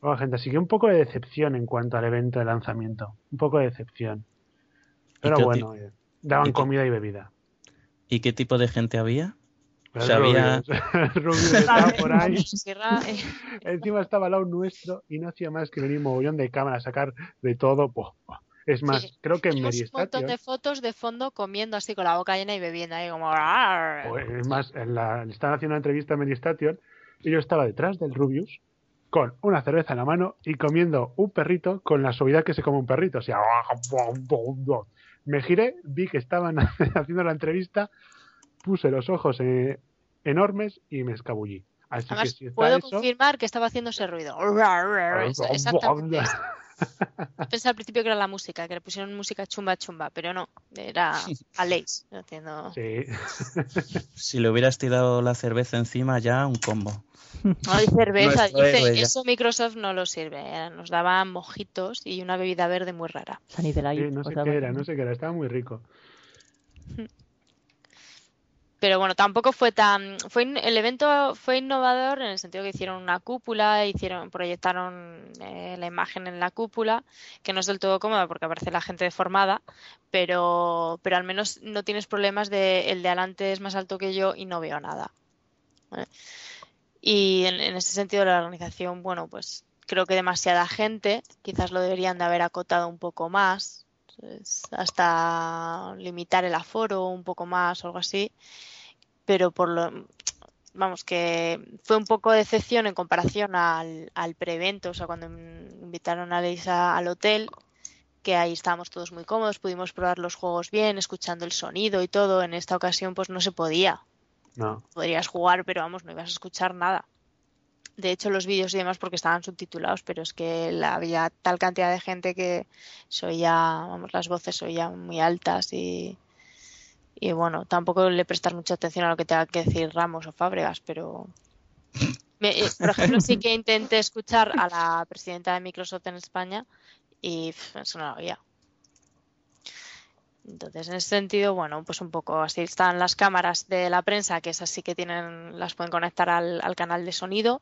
Bueno, gente, así que un poco de decepción en cuanto al evento de lanzamiento. Un poco de decepción. Pero bueno, eh, daban y qué- comida y bebida. ¿Y qué tipo de gente había? Pero sea, había- estaba por ahí. Eh, Encima estaba al lado nuestro y no hacía más que venir mogollón de cámara a sacar de todo. Es más, Sí, creo que en un montón Meristation, de fotos de fondo comiendo así con la boca llena y bebiendo ahí como... O es más, en la, le estaban haciendo una entrevista en Meristation y yo estaba detrás del Rubius con una cerveza en la mano y comiendo un perrito con la suavidad que se come un perrito. O sea, me giré, vi que estaban haciendo la entrevista, puse los ojos eh, enormes y me escabullí. Así que Además, si está puedo eso, confirmar que estaba haciendo ese ruido. Exactamente. Pensé al principio que era la música, que le pusieron música chumba chumba, pero no, era Aleix. No entiendo. Sí. Si le hubieras tirado la cerveza encima ya, un combo. No hay cerveza, dice, eso Microsoft no lo sirve. eh, Nos daban mojitos y una bebida verde muy rara. Sí, no sé qué era, no sé qué era, estaba muy rico. Pero bueno, tampoco fue tan. Fue el evento fue innovador en el sentido que hicieron una cúpula, hicieron, proyectaron eh, la imagen en la cúpula, que no es del todo cómoda porque aparece la gente deformada, pero, pero al menos no tienes problemas de el de adelante es más alto que yo y no veo nada. Y en, en ese sentido la organización, bueno, pues creo que demasiada gente, quizás lo deberían de haber acotado un poco más, hasta limitar el aforo un poco más o algo así pero por lo vamos que fue un poco de decepción en comparación al, al prevento, o sea, cuando invitaron a Leisa al hotel, que ahí estábamos todos muy cómodos, pudimos probar los juegos bien, escuchando el sonido y todo. En esta ocasión, pues no se podía. No. Podrías jugar, pero vamos, no ibas a escuchar nada. De hecho, los vídeos y demás porque estaban subtitulados, pero es que la- había tal cantidad de gente que se oía, vamos, las voces se oían muy altas y, y bueno, tampoco le prestas mucha atención a lo que tenga que decir Ramos o Fábregas, pero me- eh, por ejemplo, sí que intenté escuchar a la presidenta de Microsoft en España y eso no lo. Entonces, en ese sentido, bueno, pues un poco así están las cámaras de la prensa, que esas sí que tienen, las pueden conectar al, al canal de sonido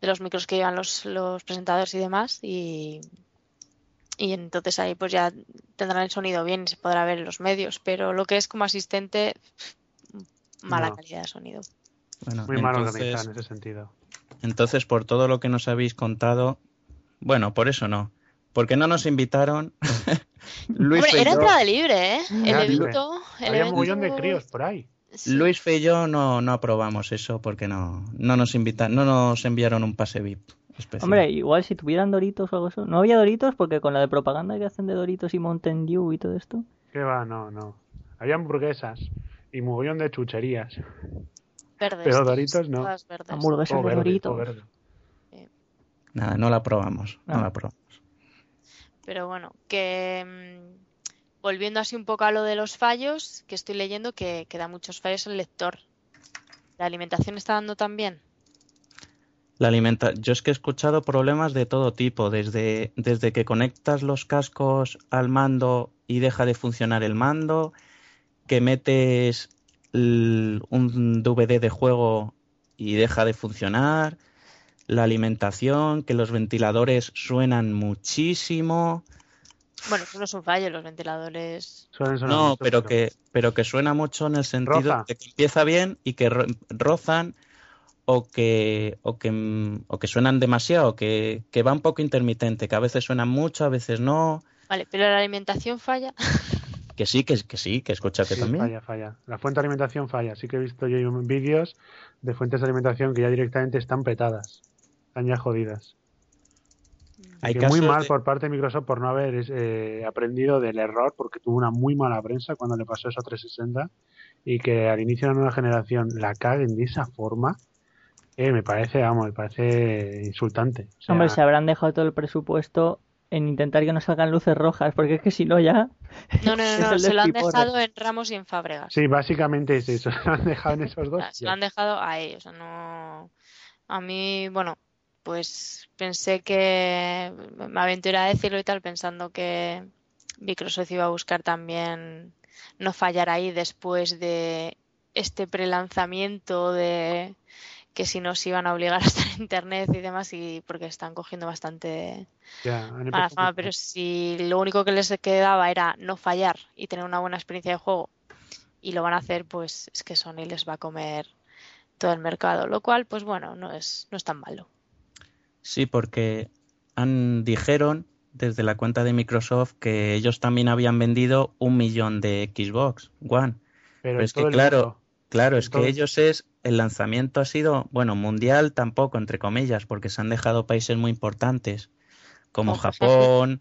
de los micros que llevan los, los presentadores y demás, y, y entonces ahí pues ya tendrán el sonido bien y se podrá ver en los medios, pero lo que es como asistente, mala No. calidad de sonido. Bueno, Muy mal entonces, organizado en ese sentido. entonces, por todo lo que nos habéis contado, bueno, por eso no. Porque no nos invitaron. Luis Hombre, era entrada libre, ¿eh? El Era libre. evento, el Había un de críos por ahí. Sí. Luis Fe y yo no, no aprobamos eso porque no, no nos invitan, no nos enviaron un pase VIP especial. Hombre, igual si tuvieran Doritos o algo así. No había Doritos porque con la de propaganda que hacen de Doritos y Mountain Dew y todo esto. ¿Qué va? No, no. Había hamburguesas y mogollón de chucherías. Verdes, Pero Doritos no. Hamburguesas Todo de verde, Doritos. todo verde. Nada, no la aprobamos, no Ah. la aprobamos. Pero bueno, que mm, volviendo así un poco a lo de los fallos, que estoy leyendo que, que da muchos fallos el lector. ¿La alimentación está dando también? La alimenta Yo es que he escuchado problemas de todo tipo, desde, desde que conectas los cascos al mando y deja de funcionar el mando, que metes un DVD de juego y deja de funcionar, la alimentación, que los ventiladores suenan muchísimo. Bueno, eso no es un fallo, los ventiladores. Suelen sonar No, mucho, pero que, pero que suena mucho en el sentido Roza. de que empieza bien y que ro- rozan o que, o que, o que suenan demasiado, que, que va un poco intermitente, que a veces suenan mucho, a veces no, Vale, pero la alimentación falla. que sí, que, que sí, que escúchate Sí, también. falla, falla. La fuente de alimentación falla. Sí que he visto yo vídeos de fuentes de alimentación que ya directamente están petadas. Están ya jodidas. Hay que muy mal de- por parte de Microsoft por no haber eh, aprendido del error, porque tuvo una muy mala prensa cuando le pasó eso a 360 y que al inicio de una nueva generación la caguen de esa forma, eh, me parece, vamos, me parece insultante. O sea, Hombre, se habrán dejado todo el presupuesto en intentar que no salgan luces rojas, porque es que si no ya... No, no, no, no, se lo han dejado en Ramos y en Fábregas. Sí, básicamente es eso. Lo han dejado en esos dos. se lo han dejado ahí, o sea, no... A mí, bueno, pues pensé que me aventuré a decirlo y tal, pensando que Microsoft iba a buscar también no fallar ahí después de este prelanzamiento de que si no se iban a obligar a estar en internet y demás y porque están cogiendo bastante mala fama, pero si lo único que les quedaba era no fallar y tener una buena experiencia de juego y lo van a hacer, pues es que Sony les va a comer todo el mercado, lo cual pues bueno, no es no es tan malo. Sí, porque han, dijeron desde la cuenta de Microsoft que ellos también habían vendido un millón de Xbox One. Pero Pero es que claro, mundo. Claro, es que el- ellos es, el lanzamiento ha sido, bueno, mundial tampoco, entre comillas, porque se han dejado países muy importantes, como Japón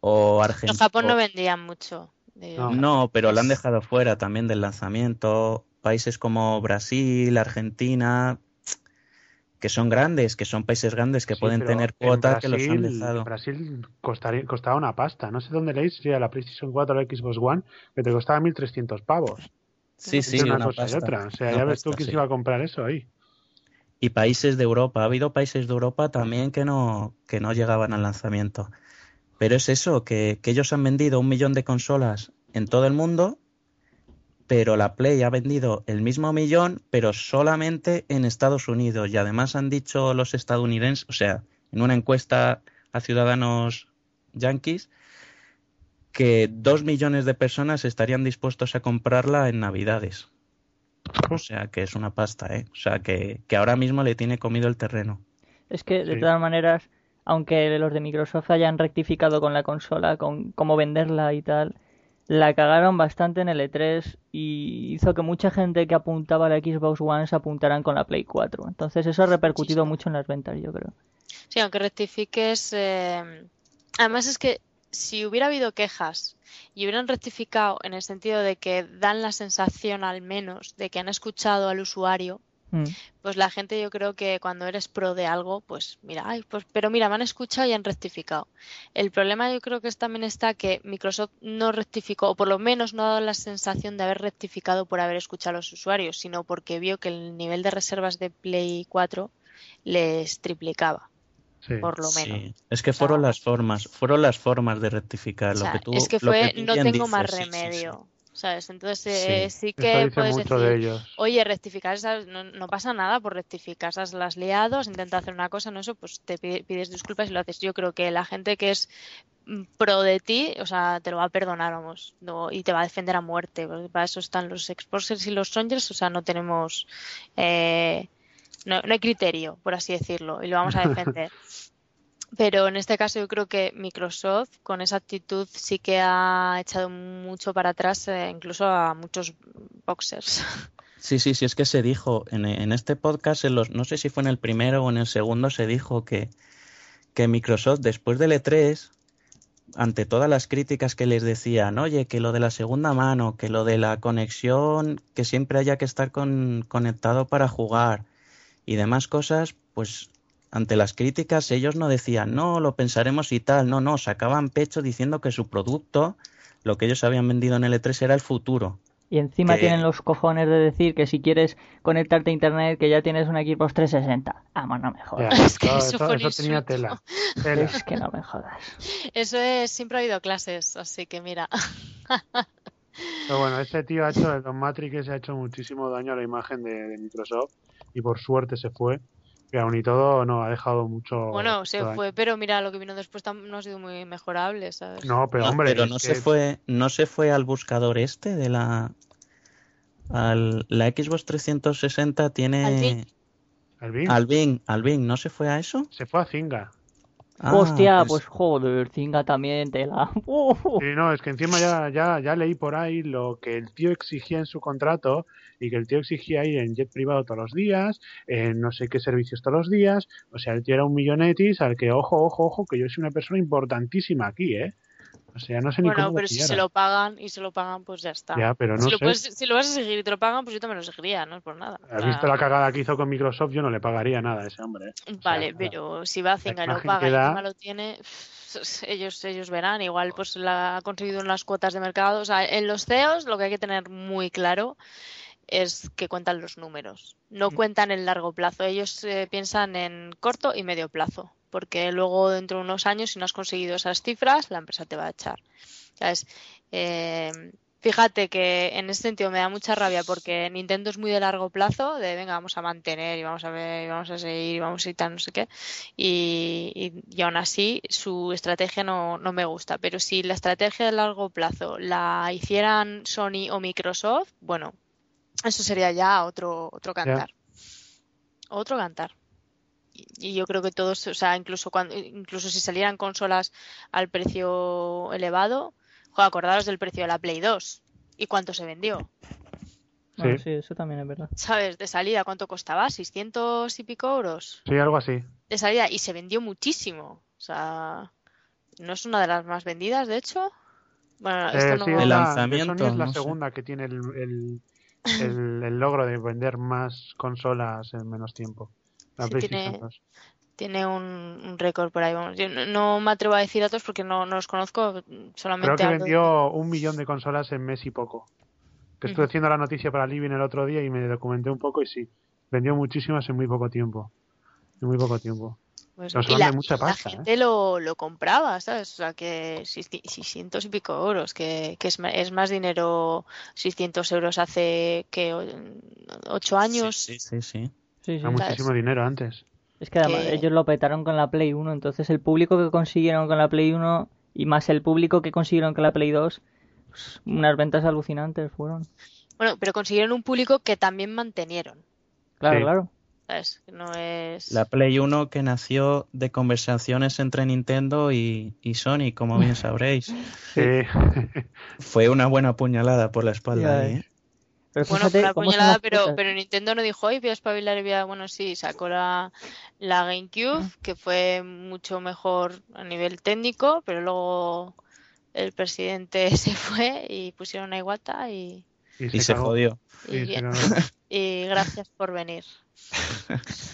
o En Argentina. Japón no vendían mucho. de- No. No, pero lo han dejado fuera también del lanzamiento. Países como Brasil, Argentina, que son grandes, que son países grandes que Sí, pueden tener en cuota que los han Brasil- dejado. en Brasil costaría, costaba una pasta. No sé dónde leéis, sería la PlayStation 4 o la Xbox One, que te costaba 1.300 pavos. Sí, sí, una, una cosa y otra. O sea, ya ves tú quién sí. se iba a comprar eso ahí. Y países de Europa, ha habido países de Europa también que no, que no llegaban al lanzamiento. Pero es eso, que, que ellos han vendido un millón de consolas en todo el mundo, pero la Play ha vendido el mismo millón, pero solamente en Estados Unidos. Y además han dicho los estadounidenses, o sea, en una encuesta a ciudadanos yanquis, que dos millones de personas estarían dispuestos a comprarla en Navidades. O sea, que es una pasta, ¿eh? O sea, que, que ahora mismo le tiene comido el terreno. Es que, de Sí. todas maneras, aunque los de Microsoft hayan rectificado con la consola, con cómo venderla y tal, la cagaron bastante en el E3 y hizo que mucha gente que apuntaba a la Xbox One se apuntaran con la Play 4. Entonces eso ha repercutido Muchísimo. mucho en las ventas, yo creo. Sí, aunque rectifiques. eh, Además, es que si hubiera habido quejas y hubieran rectificado en el sentido de que dan la sensación, al menos, de que han escuchado al usuario, Mm. pues la gente, yo creo que cuando eres pro de algo, pues mira, ay, pues, pero mira, me han escuchado y han rectificado. El problema, yo creo que es, también está que Microsoft no rectificó, o por lo menos no ha dado la sensación de haber rectificado por haber escuchado a los usuarios, sino porque vio que el nivel de reservas de Play 4 les triplicaba Sí. por lo Sí, menos. es que O sea, fueron las formas, fueron las formas de rectificar O lo sea, que tú, es que lo fue tú no tengo más dices, sí, sí, sí. remedio, ¿sabes? Entonces eh, sí, que puedes decir, de ellos. oye, rectificar esas, no, no pasa nada por rectificar esas las liado, has intentado hacer una cosa, no eso, pues te pide- pides disculpas y lo haces. Yo creo que la gente que es mm, pro de ti, o sea, te lo va a perdonar, vamos, no, y te va a defender a muerte, porque para eso están los exposers y los strongers, o sea, no tenemos, eh, no, no hay criterio, por así decirlo, y lo vamos a defender. Pero en este caso yo creo que Microsoft con esa actitud sí que ha echado mucho para atrás, eh, incluso a muchos boxers. Sí, sí, sí, es que se dijo en, en este podcast, en los, no sé si fue en el primero o en el segundo, se dijo que, que Microsoft después del E3, ante todas las críticas que les decían, oye, que lo de la segunda mano, que lo de la conexión, que siempre haya que estar con- conectado para jugar y demás cosas, pues ante las críticas ellos no decían, no, lo pensaremos y tal, no, no, sacaban pecho diciendo que su producto, lo que ellos habían vendido en el E3 era el futuro. Y encima Que- tienen los cojones de decir que si quieres conectarte a internet que ya tienes un Xbox 360. Vamos, no me Ya, jodas. Es que eso un eso tenía tela. Tela. Es que no me jodas. Eso es, siempre ha habido clases, así que mira. Pero bueno, este tío ha hecho, el Don Matrix se ha hecho muchísimo daño a la imagen de, de Microsoft y por suerte se fue. Y aún y todo no ha dejado mucho. Bueno, se daño. fue, pero mira, lo que vino después no ha sido muy mejorable, ¿sabes? No, pero No, hombre, pero no que- se fue, no se fue al buscador este de la al, la Xbox 360 tiene Al Bing al Bing, al Bing, ¿no se fue a eso? se fue a Zinga. Ah, Hostia, pues joder, Zinga también tela. Uh, Sí, no, es que encima ya, ya, ya leí por ahí lo que el tío exigía en su contrato y que el tío exigía ir en jet privado todos los días, en no sé qué servicios todos los días. O sea, el tío era un millonetis al que, ojo, ojo, ojo, que yo soy una persona importantísima aquí, ¿eh? O sea, no sé ni Bueno, cómo pero si se lo pagan y se lo pagan, pues ya está. Ya, pero no si, lo sé. puedes- si lo vas a exigir y te lo pagan, pues yo también lo exigiría, no es por nada. O ¿Has sea, visto la cagada que hizo con Microsoft? Yo no le pagaría nada a ese hombre. ¿eh? Sea, Vale, pero si va a Zinga y lo paga y da- encima lo tiene, ellos, ellos verán. Igual pues la ha conseguido en las cuotas de mercado. O sea, en los CEOs lo que hay que tener muy claro es que cuentan los números. No Mm. cuentan en largo plazo. Ellos eh, piensan en corto y medio plazo. Porque luego dentro de unos años, si no has conseguido esas cifras, la empresa te va a echar. ¿Sabes? Eh, Fíjate que en ese sentido me da mucha rabia porque Nintendo es muy de largo plazo, de venga, vamos a mantener y vamos a ver, y vamos a seguir, y vamos a ir tal, no sé qué. Y, y- y aún así su estrategia no, no me gusta. Pero si la estrategia de largo plazo la hicieran Sony o Microsoft, bueno, eso sería ya otro, otro cantar. Otro cantar. Y, yo creo que todos, o sea, incluso cuando, incluso si salieran consolas al precio elevado, jo, acordaros del precio de la Play 2 y cuánto se vendió. Bueno, Sí. sí, eso también es verdad. ¿Sabes? De salida, ¿cuánto costaba? ¿600 y pico euros? Sí, algo así. De salida, y se vendió muchísimo. O sea, ¿no es una de las más vendidas, de hecho? Bueno, Eh, esto no... sí, El es la- lanzamiento, Sony es la no sé. segunda que tiene el, el, el- el logro de vender más consolas en menos tiempo. La Sí, PlayStation tiene- 2. tiene un, un récord por ahí. Vamos. Yo no, no me atrevo a decir datos porque no, no los conozco, solamente Creo que de- vendió un millón de consolas en mes y poco. Que estuve haciendo la noticia para Living el otro día y me documenté un poco y sí, vendió muchísimas en muy poco tiempo. En muy poco tiempo. Pues, y la, mucha y la pasta, ¿eh? gente lo, lo compraba, ¿sabes? O sea, que 600 y pico euros, que, que es, es más dinero 600 euros hace que 8 años. Sí, sí, sí. sí. Sí, sí. Era muchísimo dinero antes. Es que además ellos lo petaron con la Play 1, entonces el público que consiguieron con la Play 1 y más el público que consiguieron con la Play 2, pues, unas ventas alucinantes fueron. Bueno, pero consiguieron un público que también mantenieron, Claro, Sí. claro. ¿sabes? Que no es... La Play 1 que nació de conversaciones entre Nintendo y, y Sony, como bien sabréis. Sí. Fue una buena puñalada por la espalda Ya ahí. ¿eh? Pero Bueno, fíjate fue una puñalada, pero, pero Nintendo no dijo, hoy voy a espabilar y voy a... Bueno, sí, sacó la, la GameCube, que fue mucho mejor a nivel técnico, pero luego el presidente se fue y pusieron a Iwata y, Y se jodió. y gracias por venir.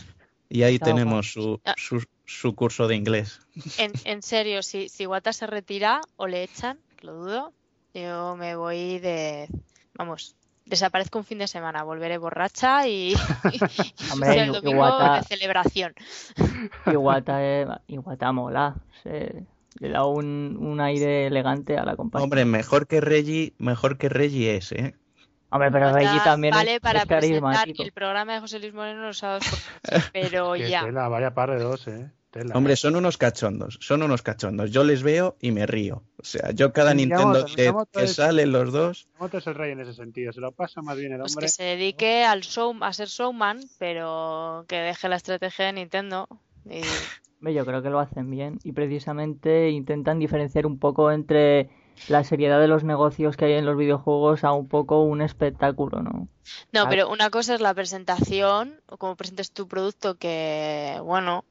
Y ahí tenemos su, Ah. su, su curso de inglés. En, en serio, si, si Iwata se retira o le echan, lo dudo, yo me voy de... Vamos, desaparezco un fin de semana, volveré borracha y, y Hombre, el domingo de celebración. Iwata, eh, Iwata mola. se- le da un, un aire elegante a la compañía. Hombre, mejor que Reggie, mejor que Reggie es, ¿eh? Hombre, pero Reggie también es- vale para es, presentar el programa de José Luis Moreno los sábados por la noche, pero ya. tela, vaya par de dos, eh. Tela. Hombre, son unos cachondos, son unos cachondos. Yo les veo y me río. O sea, yo cada El Nintendo Miyamoto, Direct que es- salen los dos, Miyamoto es el rey en ese sentido. Se lo pasa más bien el Pues hombre. que se dedique al show, a ser showman, pero que deje la estrategia de Nintendo. Y Yo creo que lo hacen bien y precisamente intentan diferenciar un poco entre la seriedad de los negocios que hay en los videojuegos a un poco un espectáculo, ¿no? No, pero una cosa es la presentación, o cómo presentes tu producto, que, bueno,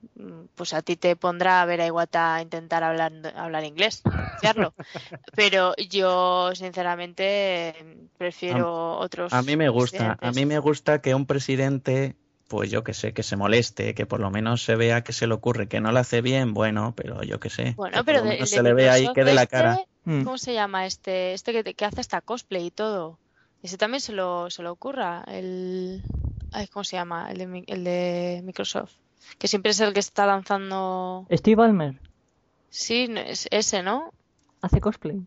pues a ti te pondrá a ver a Iwata intentar hablar, hablar inglés, hacerlo. Pero yo, sinceramente, prefiero otros a mí me gusta. A mí me gusta que un presidente, pues yo que sé, que se moleste, que por lo menos se vea que se le ocurre, que no lo hace bien, bueno, pero yo que sé. Bueno, que por pero lo de- menos de se le ve ahí que de la este, cara. Mm. ¿Cómo se llama este? Este que, que hace hasta cosplay y todo. Ese también se lo, se lo ocurra. El... Ay, ¿cómo se llama? El de, el de Microsoft. Que siempre es el que está lanzando... Steve Ballmer Sí, es ese, ¿no? hace cosplay.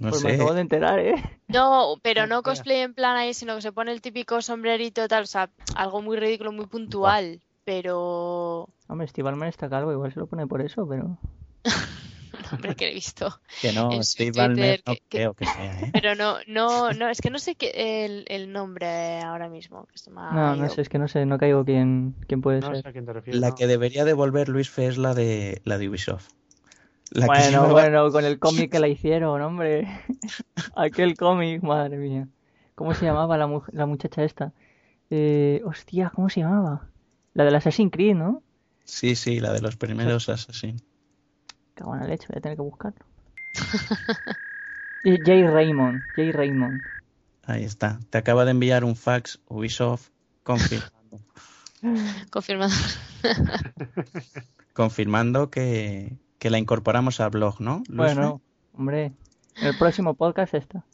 No pues me acabo de enterar, ¿eh? No, pero no cosplay en plan ahí, sino que se pone el típico sombrerito y tal. O sea, algo muy ridículo, muy puntual. Pero... Hombre, Steve Ballmer está calvo, igual se lo pone por eso, pero... Hombre, que he visto. Que no, en Steve Twitter Ballmer no que- creo que sea, ¿eh? Pero no, no, no, es que no sé qué el, el nombre ahora mismo. Que se me ha No, no sé, es que no sé, no caigo quién, quién puede No ser. sé a quién te refieres. La no. que debería devolver Luis Fe es la de la de Ubisoft. La que Bueno, bueno, con el cómic que la hicieron, hombre. Aquel cómic, madre mía. ¿Cómo se llamaba la, mu- la muchacha esta? Eh, hostia, ¿cómo se llamaba? La del Assassin's Creed, ¿no? Sí, sí, la de los primeros Assassin. Cago en la leche, voy a tener que buscarlo. Y Jay Raymond, Jay Raymond. Ahí está. Te acaba de enviar un fax Ubisoft confirmando, Confirmado. confirmando que, que la incorporamos al blog, ¿no? Luis Bueno, hombre, en el próximo podcast está.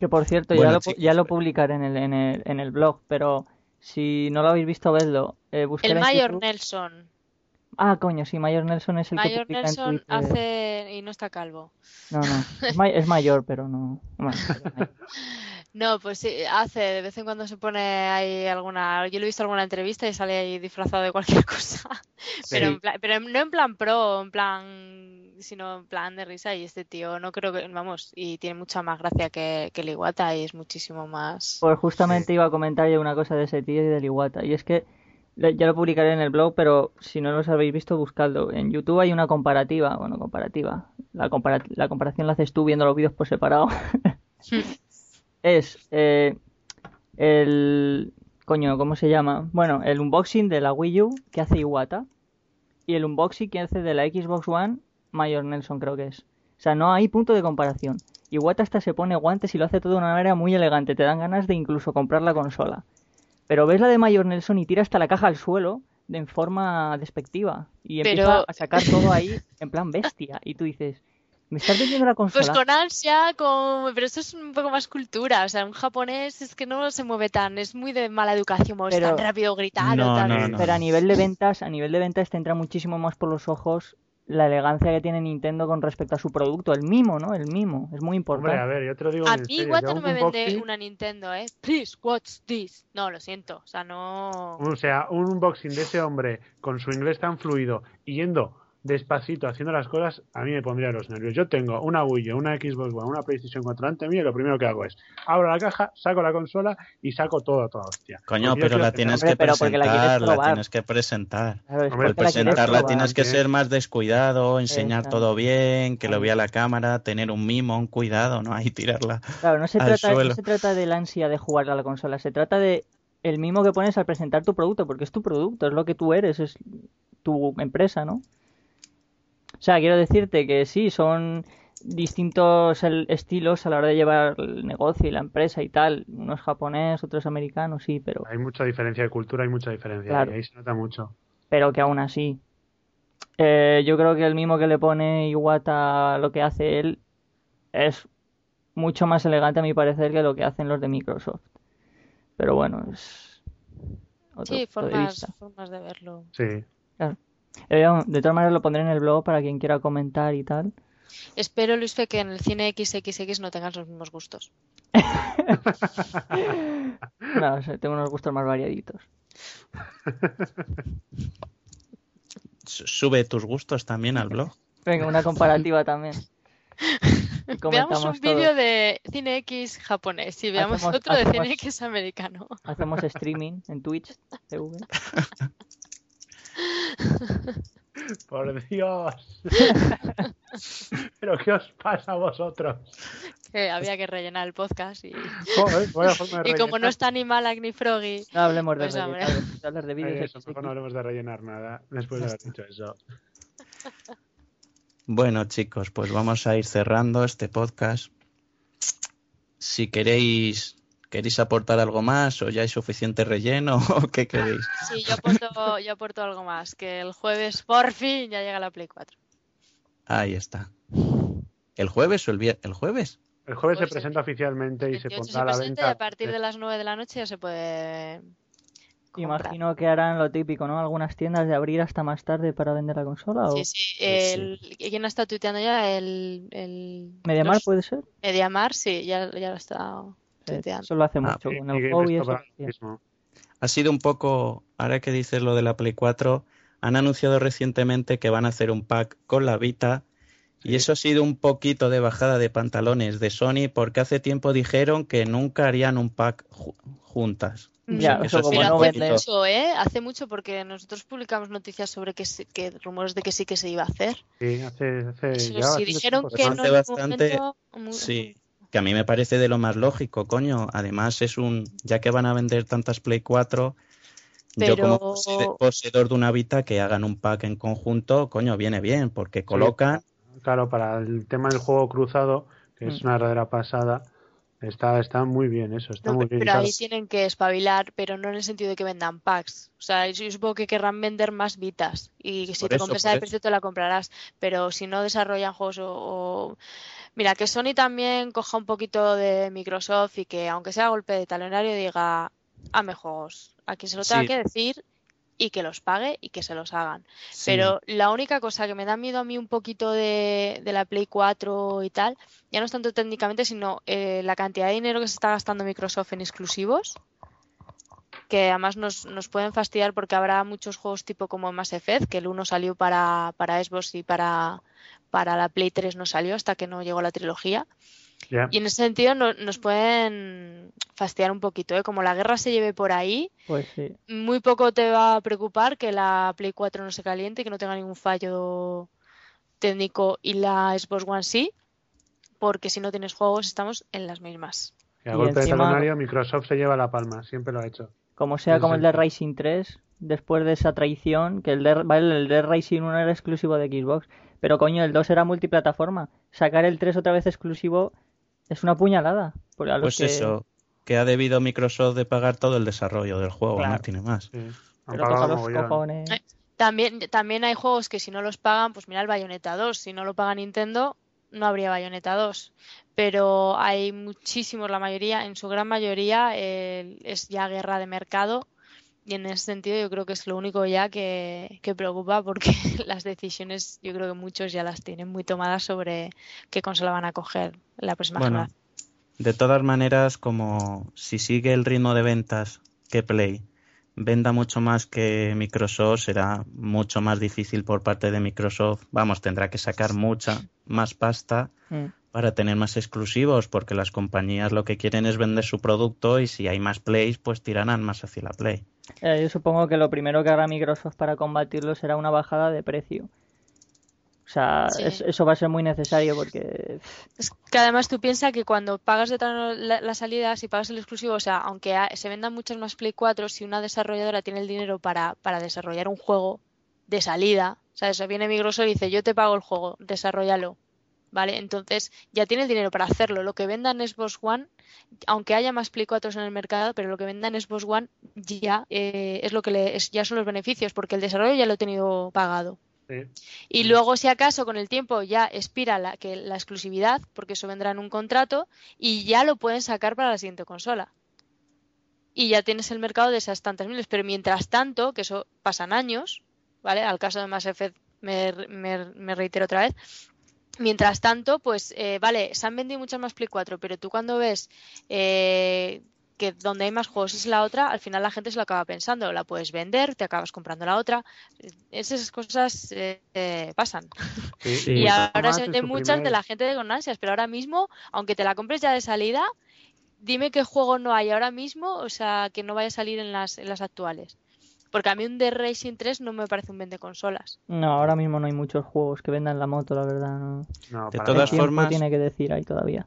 Que por cierto, Bueno, ya, lo, ya lo publicaré en el, en, el, en el blog, pero si no lo habéis visto, vedlo. Eh, El Mayor Nelson. Ah, coño, sí, Mayor Nelson es el que Mayor en Nelson hace y no está calvo. No, no, es, ma- es mayor, pero no... bueno, No, pues sí, hace, de vez en cuando se pone ahí alguna, yo le he visto alguna entrevista y sale ahí disfrazado de cualquier cosa, pero, en pla- pero no en plan pro, en plan, sino en plan de risa y este tío no creo que, vamos, y tiene mucha más gracia que, que el Iwata y es muchísimo más... Pues justamente iba a comentar yo una cosa de ese tío y del Iwata. Y es que ya lo publicaré en el blog, pero si no los habéis visto, buscadlo. En YouTube hay una comparativa. Bueno, comparativa. La, compara- la comparación la haces tú viendo los vídeos por separado. es eh, el... Coño, ¿cómo se llama? Bueno, el unboxing de la Wii U que hace Iwata. Y el unboxing que hace de la Xbox One, Mayor Nelson creo que es. O sea, no hay punto de comparación. Iwata hasta se pone guantes y lo hace todo de una manera muy elegante. Te dan ganas de incluso comprar la consola. Pero ves la de Mayor Nelson y tira hasta la caja al suelo de en forma despectiva. Y Pero- empieza a sacar todo ahí en plan bestia. Y tú dices, ¿me estás vendiendo la consola? Pues con ansia, con... pero esto es un poco más cultura, o sea, un japonés es que no se mueve tan, es muy de mala educación, Pero- tan rápido gritando, No, tan... no, no. Pero a nivel de ventas, a nivel de ventas te entra muchísimo más por los ojos la elegancia que tiene Nintendo con respecto a su producto, el mimo, ¿no? El mimo, es muy Hombre, a importante. ver, yo te lo digo A mí serio. No me vende unboxing- una Nintendo, ¿eh? Please, watch this. No, lo siento, o sea, no... O sea, un unboxing de ese hombre con su inglés tan fluido y yendo despacito haciendo las cosas, a mí me pondría los nervios. Yo tengo una Wii, U, una Xbox One, una PlayStation 4 ante mí y lo primero que hago es abro la caja, saco la consola y saco todo a toda hostia. Coño, Porque pero la tienes que pero la presentar, la tienes que presentar. Hombre, Por la presentarla tienes que ser más descuidado, enseñar Exacto. todo bien, que lo vea la cámara, tener un mimo, un cuidado, no ahí tirarla. Claro, no se, al trata, no suelo. se trata del ansia de jugar a la consola, se trata de el mimo que pones al presentar tu producto, porque es tu producto, es lo que tú eres, es tu empresa, ¿no? O sea, quiero decirte que sí, son distintos el- estilos a la hora de llevar el negocio y la empresa y tal. Uno es japonés, otro es americano, sí, pero, Hay mucha diferencia de cultura, hay mucha diferencia. Claro. Y ahí se nota mucho. pero que aún así. Eh, yo creo que el mimo que le pone Iwata lo que hace él es mucho más elegante a mi parecer que lo que hacen los de Microsoft. Pero bueno, es otro Sí, punto de formas, vista. formas de verlo. Sí. De todas maneras lo pondré en el blog para quien quiera comentar y tal. Espero, Luis Fe, que en el cine XXX no tengas los mismos gustos. No, tengo unos gustos más variaditos. Sube tus gustos también al blog. Venga, una comparativa también. Veamos un vídeo de cine X japonés y veamos Hacemos- otro de cine X americano. Hacemos streaming en Twitch TV. Por Dios. ¿Pero qué os pasa a vosotros? Que había que rellenar el podcast y, Joder, vaya forma de y como no está ni Malak ni Froggy, No hablemos de Pues, rellenar, hablar de vídeos Eso, mejor no hablemos de rellenar nada después de haber dicho eso. Bueno, chicos, pues vamos a ir cerrando este podcast. Si queréis, queréis aportar algo más o ya hay suficiente relleno o qué queréis. sí, yo aporto, yo aporto algo más, que el jueves por fin ya llega la Play 4. Ahí está. ¿El jueves o el viernes? ¿El jueves? El jueves Pues se presenta oficialmente y se 28 pondrá a la y venta. a partir de las 9 de la noche ya se puede comprar. Imagino que harán lo típico, ¿no? Algunas tiendas de abrir hasta más tarde para vender la consola. Sí, o sí. El, ¿Quién está tuiteando ya? El, el Mediamar los- puede ser. Mediamar, sí, ya, ya lo está Sí, tuiteando. eso lo hace Ah, mucho con el sí. Ha sido un poco, ahora que dices lo de la Play 4, han anunciado recientemente que van a hacer un pack con la Vita y Sí. eso ha sido un poquito de bajada de pantalones de Sony porque hace tiempo dijeron que nunca harían un pack ju- juntas. Ya, eso como Pero no hace vende- mucho, ¿eh? Hace mucho porque nosotros publicamos noticias sobre que, sí- que rumores de que sí que se iba a hacer. Sí, hace, hace Eso, ya si bastante dijeron que no Bastante, momento, Sí, que a mí me parece de lo más lógico, coño. Además es un, ya que van a vender tantas Play 4, yo como Pero- poseedor de una Vita que hagan un pack en conjunto, coño, viene bien, porque colocan Claro, para el tema del juego cruzado, que es Mm. una verdadera pasada, está, está muy bien eso, está No, muy bien. pero ahí tienen que espabilar, pero no en el sentido de que vendan packs. O sea, yo supongo que querrán vender más Vitas y si Por te eso, compensa por el precio te la comprarás. Pero si no desarrollan juegos o, o- Mira, que Sony también coja un poquito de Microsoft y que aunque sea golpe de talonario diga, hazme juegos. A quien se lo tenga Sí. que decir y que los pague y que se los hagan. Pero la única cosa que me da miedo a mí un poquito de, la Play 4 y tal, ya no es tanto técnicamente, sino eh, la cantidad de dinero que se está gastando Microsoft en exclusivos, que además nos, nos pueden fastidiar porque habrá muchos juegos tipo como Mass Effect, que el uno salió para, para Xbox y para, para la Play 3 no salió hasta que no llegó la trilogía. Y en ese sentido nos pueden fastidiar un poquito, ¿eh? Como la guerra se lleve por ahí, pues muy poco te va a preocupar que la Play 4 no se caliente, que no tenga ningún fallo técnico y la Xbox One sí, porque si no tienes juegos estamos en las mismas. Y a golpe de talonario Microsoft se lleva la palma, siempre lo ha hecho. Como sea como el de Racing 3, después de esa traición, que el de, el de Racing 1 era exclusivo de Xbox, pero coño, el 2 era multiplataforma. Sacar el 3 otra vez exclusivo es una puñalada. pues eso, que ha debido Microsoft de pagar todo el desarrollo del juego, no tiene más. Eh, también, también hay juegos que si no los pagan, pues mira el Bayonetta 2, si no lo paga Nintendo, no habría Bayonetta 2. Pero hay muchísimos, la mayoría, en su gran mayoría, es ya guerra de mercado. Y en ese sentido yo creo que es lo único ya que, que, preocupa porque las decisiones yo creo que muchos ya las tienen muy tomadas sobre qué consola van a coger la próxima bueno, De todas maneras, como si sigue el ritmo de ventas que Play venda mucho más que Microsoft, será mucho más difícil por parte de Microsoft. Vamos, tendrá que sacar mucha más pasta mm. Para tener más exclusivos, porque las compañías lo que quieren es vender su producto y si hay más plays, pues tirarán más hacia la play. Eh, yo supongo que lo primero que hará Microsoft para combatirlo será una bajada de precio. O sea, eso va a ser muy necesario porque... Es que además tú piensas que cuando pagas de la, la, salida, si pagas el exclusivo, o sea, aunque se vendan muchas más Play 4, si una desarrolladora tiene el dinero para, para desarrollar un juego de salida, o sea, eso viene Microsoft y dice, yo te pago el juego, desarrollalo. ¿Vale? Entonces ya tiene el dinero para hacerlo. Lo que vendan Xbox One, aunque haya más Play 4 en el mercado, pero lo que vendan Xbox One ya eh, es lo que le, ya son los beneficios, porque el desarrollo ya lo he tenido pagado. Y luego, si acaso, con el tiempo ya expira la, que, la exclusividad, porque eso vendrá en un contrato, y ya lo pueden sacar para la siguiente consola. Y ya tienes el mercado de esas tantas miles. Pero mientras tanto, que eso pasan años, ¿vale? Al caso de Mass Effect me, me, reitero otra vez. Mientras tanto, pues, eh, vale, se han vendido muchas más Play 4, pero tú cuando ves eh, que donde hay más juegos es la otra, al final la gente se lo acaba pensando. La puedes vender, te acabas comprando la otra. Esas cosas eh, eh, pasan. y ahora se venden muchas de la gente con ansias, pero ahora mismo, aunque te la compres ya de salida, dime qué juego no hay ahora mismo, o sea, que no vaya a salir en las, en las actuales. Porque a mí un The Racing 3 no me parece un vende consolas. No, ahora mismo no hay muchos juegos que vendan la moto, la verdad. No. de todas formas, tiene que decir ahí todavía.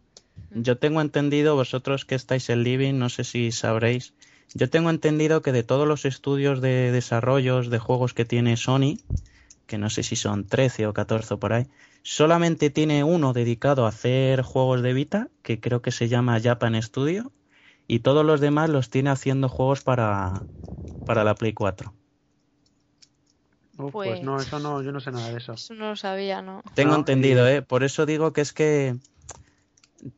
Yo tengo entendido, vosotros que estáis en Living, no sé si sabréis, yo tengo entendido que de todos los estudios de desarrollos de juegos que tiene Sony, que no sé si son 13 o 14 por ahí, solamente tiene uno dedicado a hacer juegos de Vita, que creo que se llama Japan Studio, y todos los demás los tiene haciendo juegos para, para la Play 4. pues, pues, no, eso no, yo no sé nada de eso. Eso no lo sabía, ¿no? Tengo entendido, ¿eh? Por eso digo que es que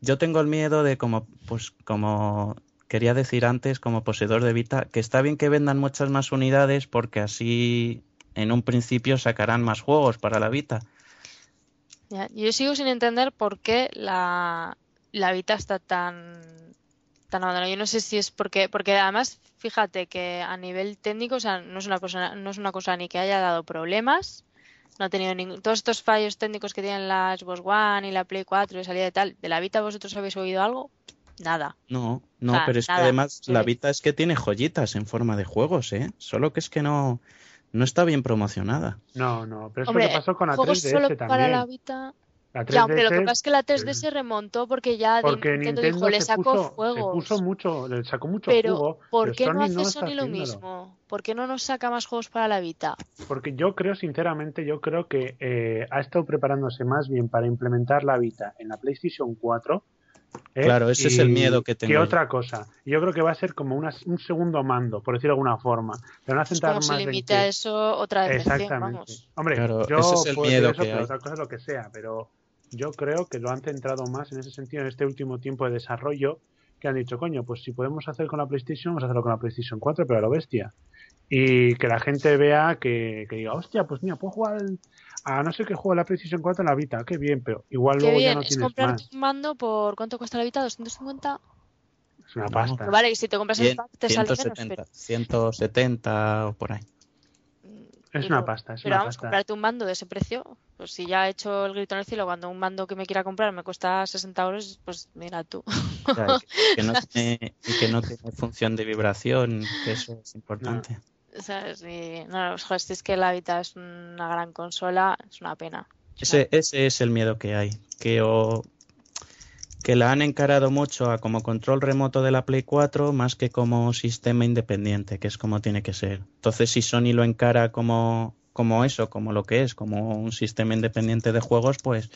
yo tengo el miedo de como, pues, como quería decir antes, como poseedor de Vita, que está bien que vendan muchas más unidades porque así en un principio sacarán más juegos para la Vita. yo sigo sin entender por qué la, la Vita está tan tan. Yo no sé si es porque porque además fíjate que a nivel técnico, o sea, no es una cosa no es una cosa ni que haya dado problemas no ha tenido ningún. Todos estos fallos técnicos que tienen la Xbox One y la Play 4 y salida de tal, ¿de la Vita vosotros habéis oído algo? Nada. No, no, pero es que además la Vita es que tiene joyitas en forma de juegos, ¿eh? Solo que es que no, no está bien promocionada. No, no, pero eso que pasó con la 3DS también. Para la Vita ya, aunque lo que pasa es que la 3D se remontó porque ya porque Nintendo, dijo, le sacó juegos. Se puso mucho, le sacó mucho pero, ¿por qué no hace Sony lo mismo? ¿Por qué no nos saca más juegos para la Vita? Porque yo creo, sinceramente, yo creo que eh, ha estado preparándose más bien para implementar la Vita en la PlayStation 4. ¿eh? Claro, ese es el miedo que tengo. Que otra cosa. Yo creo que va a ser como una, un segundo mando, por decirlo de alguna forma. Pero no como se limita a eso otra vez. Exactamente. Hombre, yo ese es el miedo que otra cosa es lo que sea, pero yo creo que lo han centrado más en ese sentido en este último tiempo de desarrollo que han dicho, coño, pues si podemos hacer con la PlayStation, vamos a hacerlo con la PlayStation 4, pero a lo bestia. y que la gente vea que, que diga, hostia, pues mira, puedo jugar a no sé qué juego la PlayStation 4 en la Vita, qué bien, pero igual Qué luego ya bien, no es tienes comprarte más. un mando por ¿cuánto cuesta la Vita? 250. Es una No. pasta. Pero vale, y si te compras el pack te sale menos, 170, pero, 170 o por ahí. Es y una pasta, es pero una vamos, pasta. comprarte un mando de ese precio, pues si ya he hecho el grito en el cielo cuando un mando que me quiera comprar me cuesta 60 euros, pues mira tú. O sea, y que, que no tiene, y que no tiene función de vibración, que eso es importante. ¿Sabes? Y, no, no, joder, si es que la Vita es una gran consola, es una pena. Ese, ese es el miedo que hay, que o que la han encarado mucho a como control remoto de la Play 4 más que como sistema independiente, que es como tiene que ser. Entonces, si Sony lo encara como, como eso, como lo que es, como un sistema independiente de juegos, pues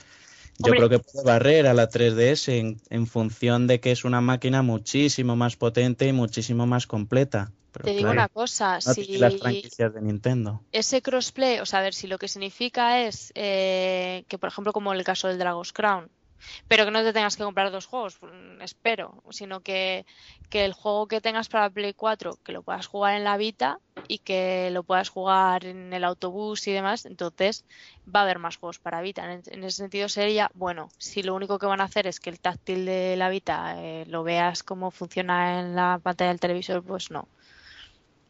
yo Hombre. creo que puede barrer a la 3DS en, en función de que es una máquina muchísimo más potente y muchísimo más completa. Pero Te digo una cosa, no si las franquicias de Nintendo. ese crossplay, o sea, a ver, si lo que significa es eh, que, por ejemplo, como el caso del Dragon's Crown, pero que no te tengas que comprar dos juegos, mm, espero, sino que, que el juego que tengas para Play 4, que lo puedas jugar en la Vita y que lo puedas jugar en el autobús y demás, entonces va a haber más juegos para Vita. En, en ese sentido sería, bueno, si lo único que van a hacer es que el táctil de la Vita eh, lo veas cómo funciona en la pantalla del televisor, pues no.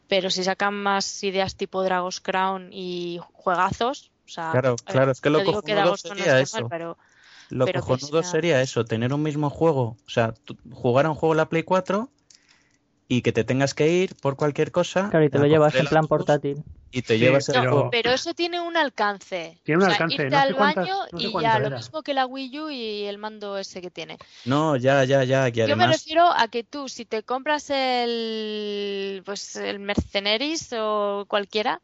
Pero si sacan más ideas tipo Dragon's Crown y juegazos, o sea, Claro, ver, claro, es que lo digo que sería mal, pero Lo pero cojonudo sea- sería eso, tener un mismo juego, o sea, jugar a un juego en la Play 4 y que te tengas que ir por cualquier cosa. Claro, y te lo llevas en el plan portátil. Y te Sí, llevas el pero- juego. Pero eso tiene un alcance. Tiene un O sea, alcance, irte no al cuántas- baño no y ya, lo mismo que la Wii U y el mando ese que tiene. No, ya, ya, ya. Yo me refiero a que tú, si te compras el, pues el Mercenaries o cualquiera,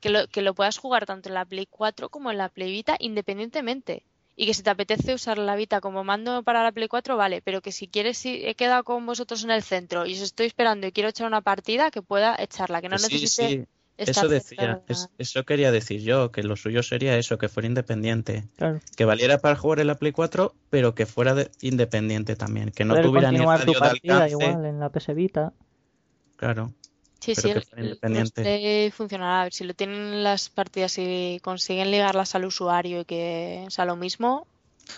que lo, que lo puedas jugar tanto en la Play 4 como en la Play Vita independientemente. Y que si te apetece usar la Vita como mando para la Play 4, vale, pero que si quieres, si he quedado con vosotros en el centro y os estoy esperando y quiero echar una partida, que pueda echarla, que no que sí, necesite sí, estar eso decía, es- eso quería decir yo, que lo suyo sería eso, que fuera independiente. Claro. Que valiera para jugar en la Play 4, pero que fuera de- independiente también. Que no Poder tuviera ni continuar tu radio de partida alcance. igual en la PS Vita. Claro. Sí, pero sí, que el, el funcionará. A ver, Si lo tienen las partidas y consiguen ligarlas al usuario y que sea lo mismo,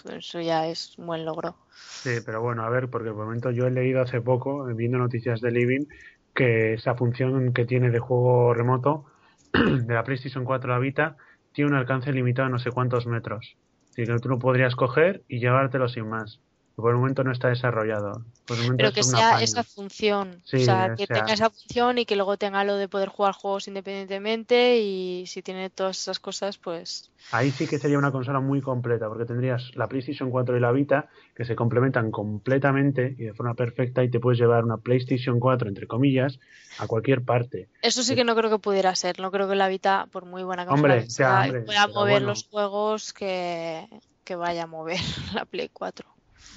pues eso ya es un buen logro. Sí, pero bueno, a ver, porque por el momento yo he leído hace poco, viendo noticias de Living, que esa función que tiene de juego remoto de la PlayStation 4 a la Vita tiene un alcance limitado a no sé cuántos metros. Así que tú lo podrías coger y llevártelo sin más. Por el momento no está desarrollado. Por el momento Pero que sea apaño. esa función. Sí, o sea, que sea- tenga esa función y que luego tenga lo de poder jugar juegos independientemente y si tiene todas esas cosas, pues Ahí sí que sería una consola muy completa, porque tendrías la PlayStation 4 y la Vita que se complementan completamente y de forma perfecta y te puedes llevar una PlayStation 4, entre comillas, a cualquier parte. eso sí que no creo que pudiera ser. No creo que la Vita, por muy buena consola Hombre, que sea, hombre, pueda mover bueno. los juegos que, que vaya a mover la Play 4.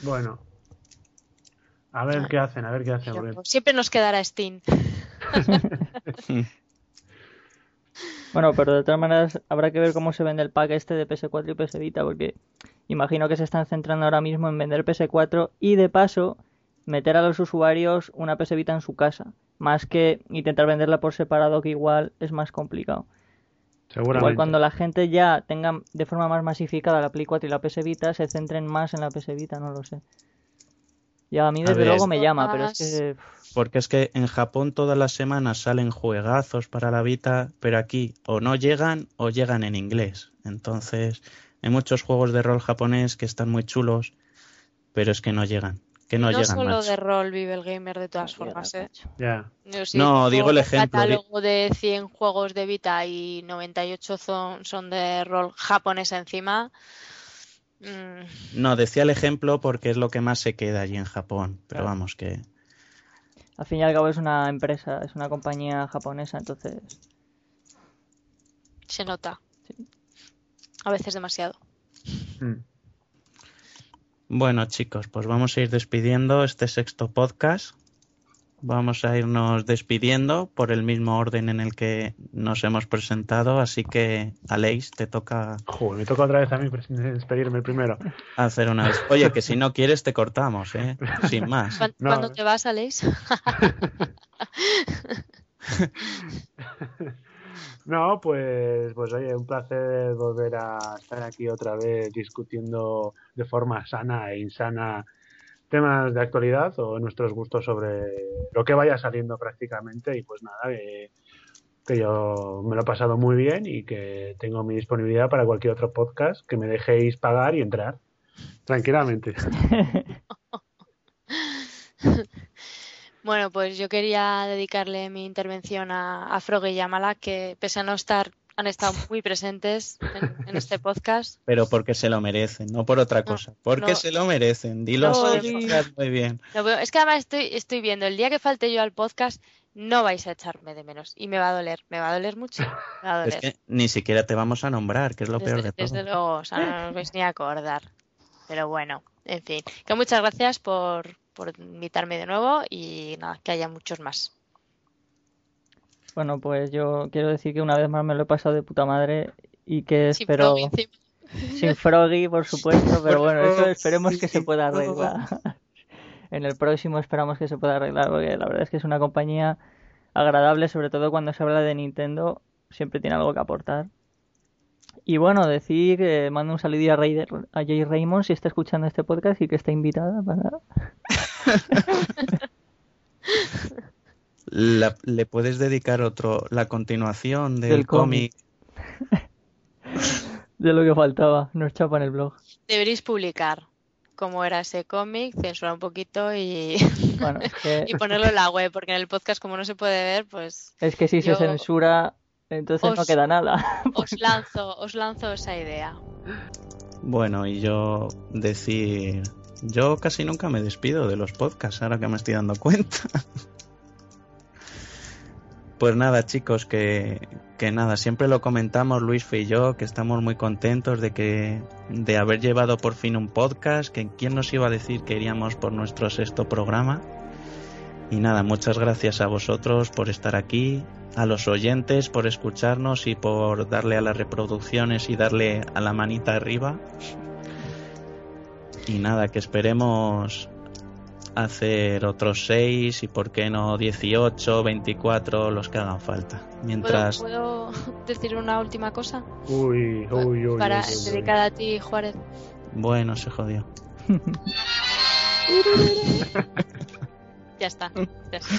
Bueno, a ver Ah. qué hacen, a ver qué hacen. Porque- siempre nos quedará Steam. Bueno, pero de todas maneras habrá que ver cómo se vende el pack este de PS4 y PS Vita, porque imagino que se están centrando ahora mismo en vender PS4 y de paso meter a los usuarios una PS Vita en su casa, más que intentar venderla por separado, que igual es más complicado. Seguramente. Igual cuando la gente ya tenga de forma más masificada la Play 4 y la PS Vita, se centren más en la PS Vita, no lo sé. Ya a mí desde ver. luego me llama, pero es que Porque es que en Japón todas las semanas salen juegazos para la Vita, pero aquí o no llegan o llegan en inglés. Entonces, hay muchos juegos de rol japonés que están muy chulos, pero es que no llegan. Que no, No llegan, solo macho. de rol vive el gamer de todas formas, ¿eh? Ya. No, digo el ejemplo, catálogo de 100 juegos de Vita y 98 son, son de rol japonés encima. Mm, No, decía el ejemplo porque es lo que más se queda allí en Japón. Pero Claro. vamos, que al fin y al cabo es una empresa, es una compañía japonesa, entonces se nota. A veces demasiado. Mm. Bueno, chicos, pues vamos a ir despidiendo este sexto podcast. Vamos a irnos despidiendo por el mismo orden en el que nos hemos presentado, así que Aleix, te toca Joder, me toca otra vez a mí despedirme primero. hacer una vez. Oye, que si no quieres te cortamos, ¿eh? Sin más. ¿Cuán- No, ¿Cuándo te vas, Aleix? no, pues, pues oye, un placer volver a estar aquí otra vez discutiendo de forma sana e insana temas de actualidad o nuestros gustos sobre lo que vaya saliendo prácticamente y pues nada, que, que yo me lo he pasado muy bien y que tengo mi disponibilidad para cualquier otro podcast que me dejéis pagar y entrar tranquilamente. Bueno, pues yo quería dedicarle mi intervención a, a Frog y a Mala, que pese a no estar, han estado muy presentes en, en este podcast. Pero porque se lo merecen, no por otra cosa. Porque no. se lo merecen. Dilo No, así, muy bien. Es que además estoy, estoy viendo, el día que falte yo al podcast, no vais a echarme de menos. Y me va a doler, me va a doler mucho. Me va a Es doler. que ni siquiera te vamos a nombrar, que es lo peor desde, de todo. desde luego, o sea, no os vais ni a acordar. Pero bueno, en fin. Que muchas gracias por, por invitarme de nuevo y nada, que haya muchos más. Bueno, pues yo quiero decir que una vez más me lo he pasado de puta madre y que Sin espero... Froggy encima. Sin Froggy, por supuesto, pero bueno, eso esperemos que se pueda arreglar. En el próximo esperamos que se pueda arreglar, porque la verdad es que es una compañía agradable, sobre todo cuando se habla de Nintendo, siempre tiene algo que aportar. Y bueno, decir que mando un saludillo a, Raider- a Jay Raymond si está escuchando este podcast y que está invitada para... La- ¿Le puedes dedicar otro, la continuación del, Del cómic. cómic? de lo que faltaba, nos chapa en el blog. Deberéis publicar cómo era ese cómic, censurar un poquito y, Bueno, es que, y ponerlo en la web, porque en el podcast como no se puede ver, pues es que si yo- se censura, entonces no queda nada. os lanzo, os lanzo esa idea. Bueno, y yo decir, yo casi nunca me despido de los podcasts, ahora que me estoy dando cuenta. Pues nada, chicos, que, que nada, siempre lo comentamos Luis y yo, que estamos muy contentos de que de haber llevado por fin un podcast, que quién nos iba a decir que iríamos por nuestro sexto programa. Y nada, muchas gracias a vosotros por estar aquí, a los oyentes por escucharnos y por darle a las reproducciones y darle a la manita arriba. Y nada, que esperemos hacer otros 6 y por qué no 18, 24, los que hagan falta. ¿Puedo, Mientras... puedo decir una última cosa? Uy, uy, uy. Para uy, uy, uy. dedicada a ti, Juárez. Bueno, se jodió. Ya está. Ya está.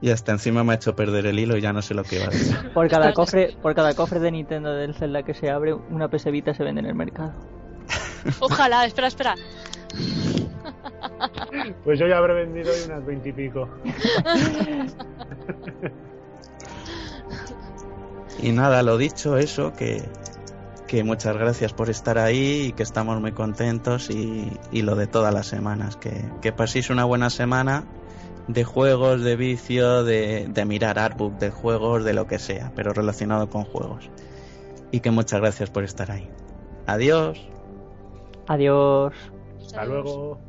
Y hasta encima me ha hecho perder el hilo y ya no sé lo que iba a decir. Por cada cofre, por cada cofre de Nintendo del Zelda que se abre, una PS Vita se vende en el mercado. Ojalá, espera, espera. Pues yo ya habré vendido hoy unas veintipico. Y nada, lo dicho, eso, que, que muchas gracias por estar ahí y que estamos muy contentos y, y lo de todas las semanas. Que, que paséis una buena semana de juegos, de vicio, de, de mirar artbook, de juegos, de lo que sea, pero relacionado con juegos. Y que muchas gracias por estar ahí. Adiós. Adiós. Hasta luego.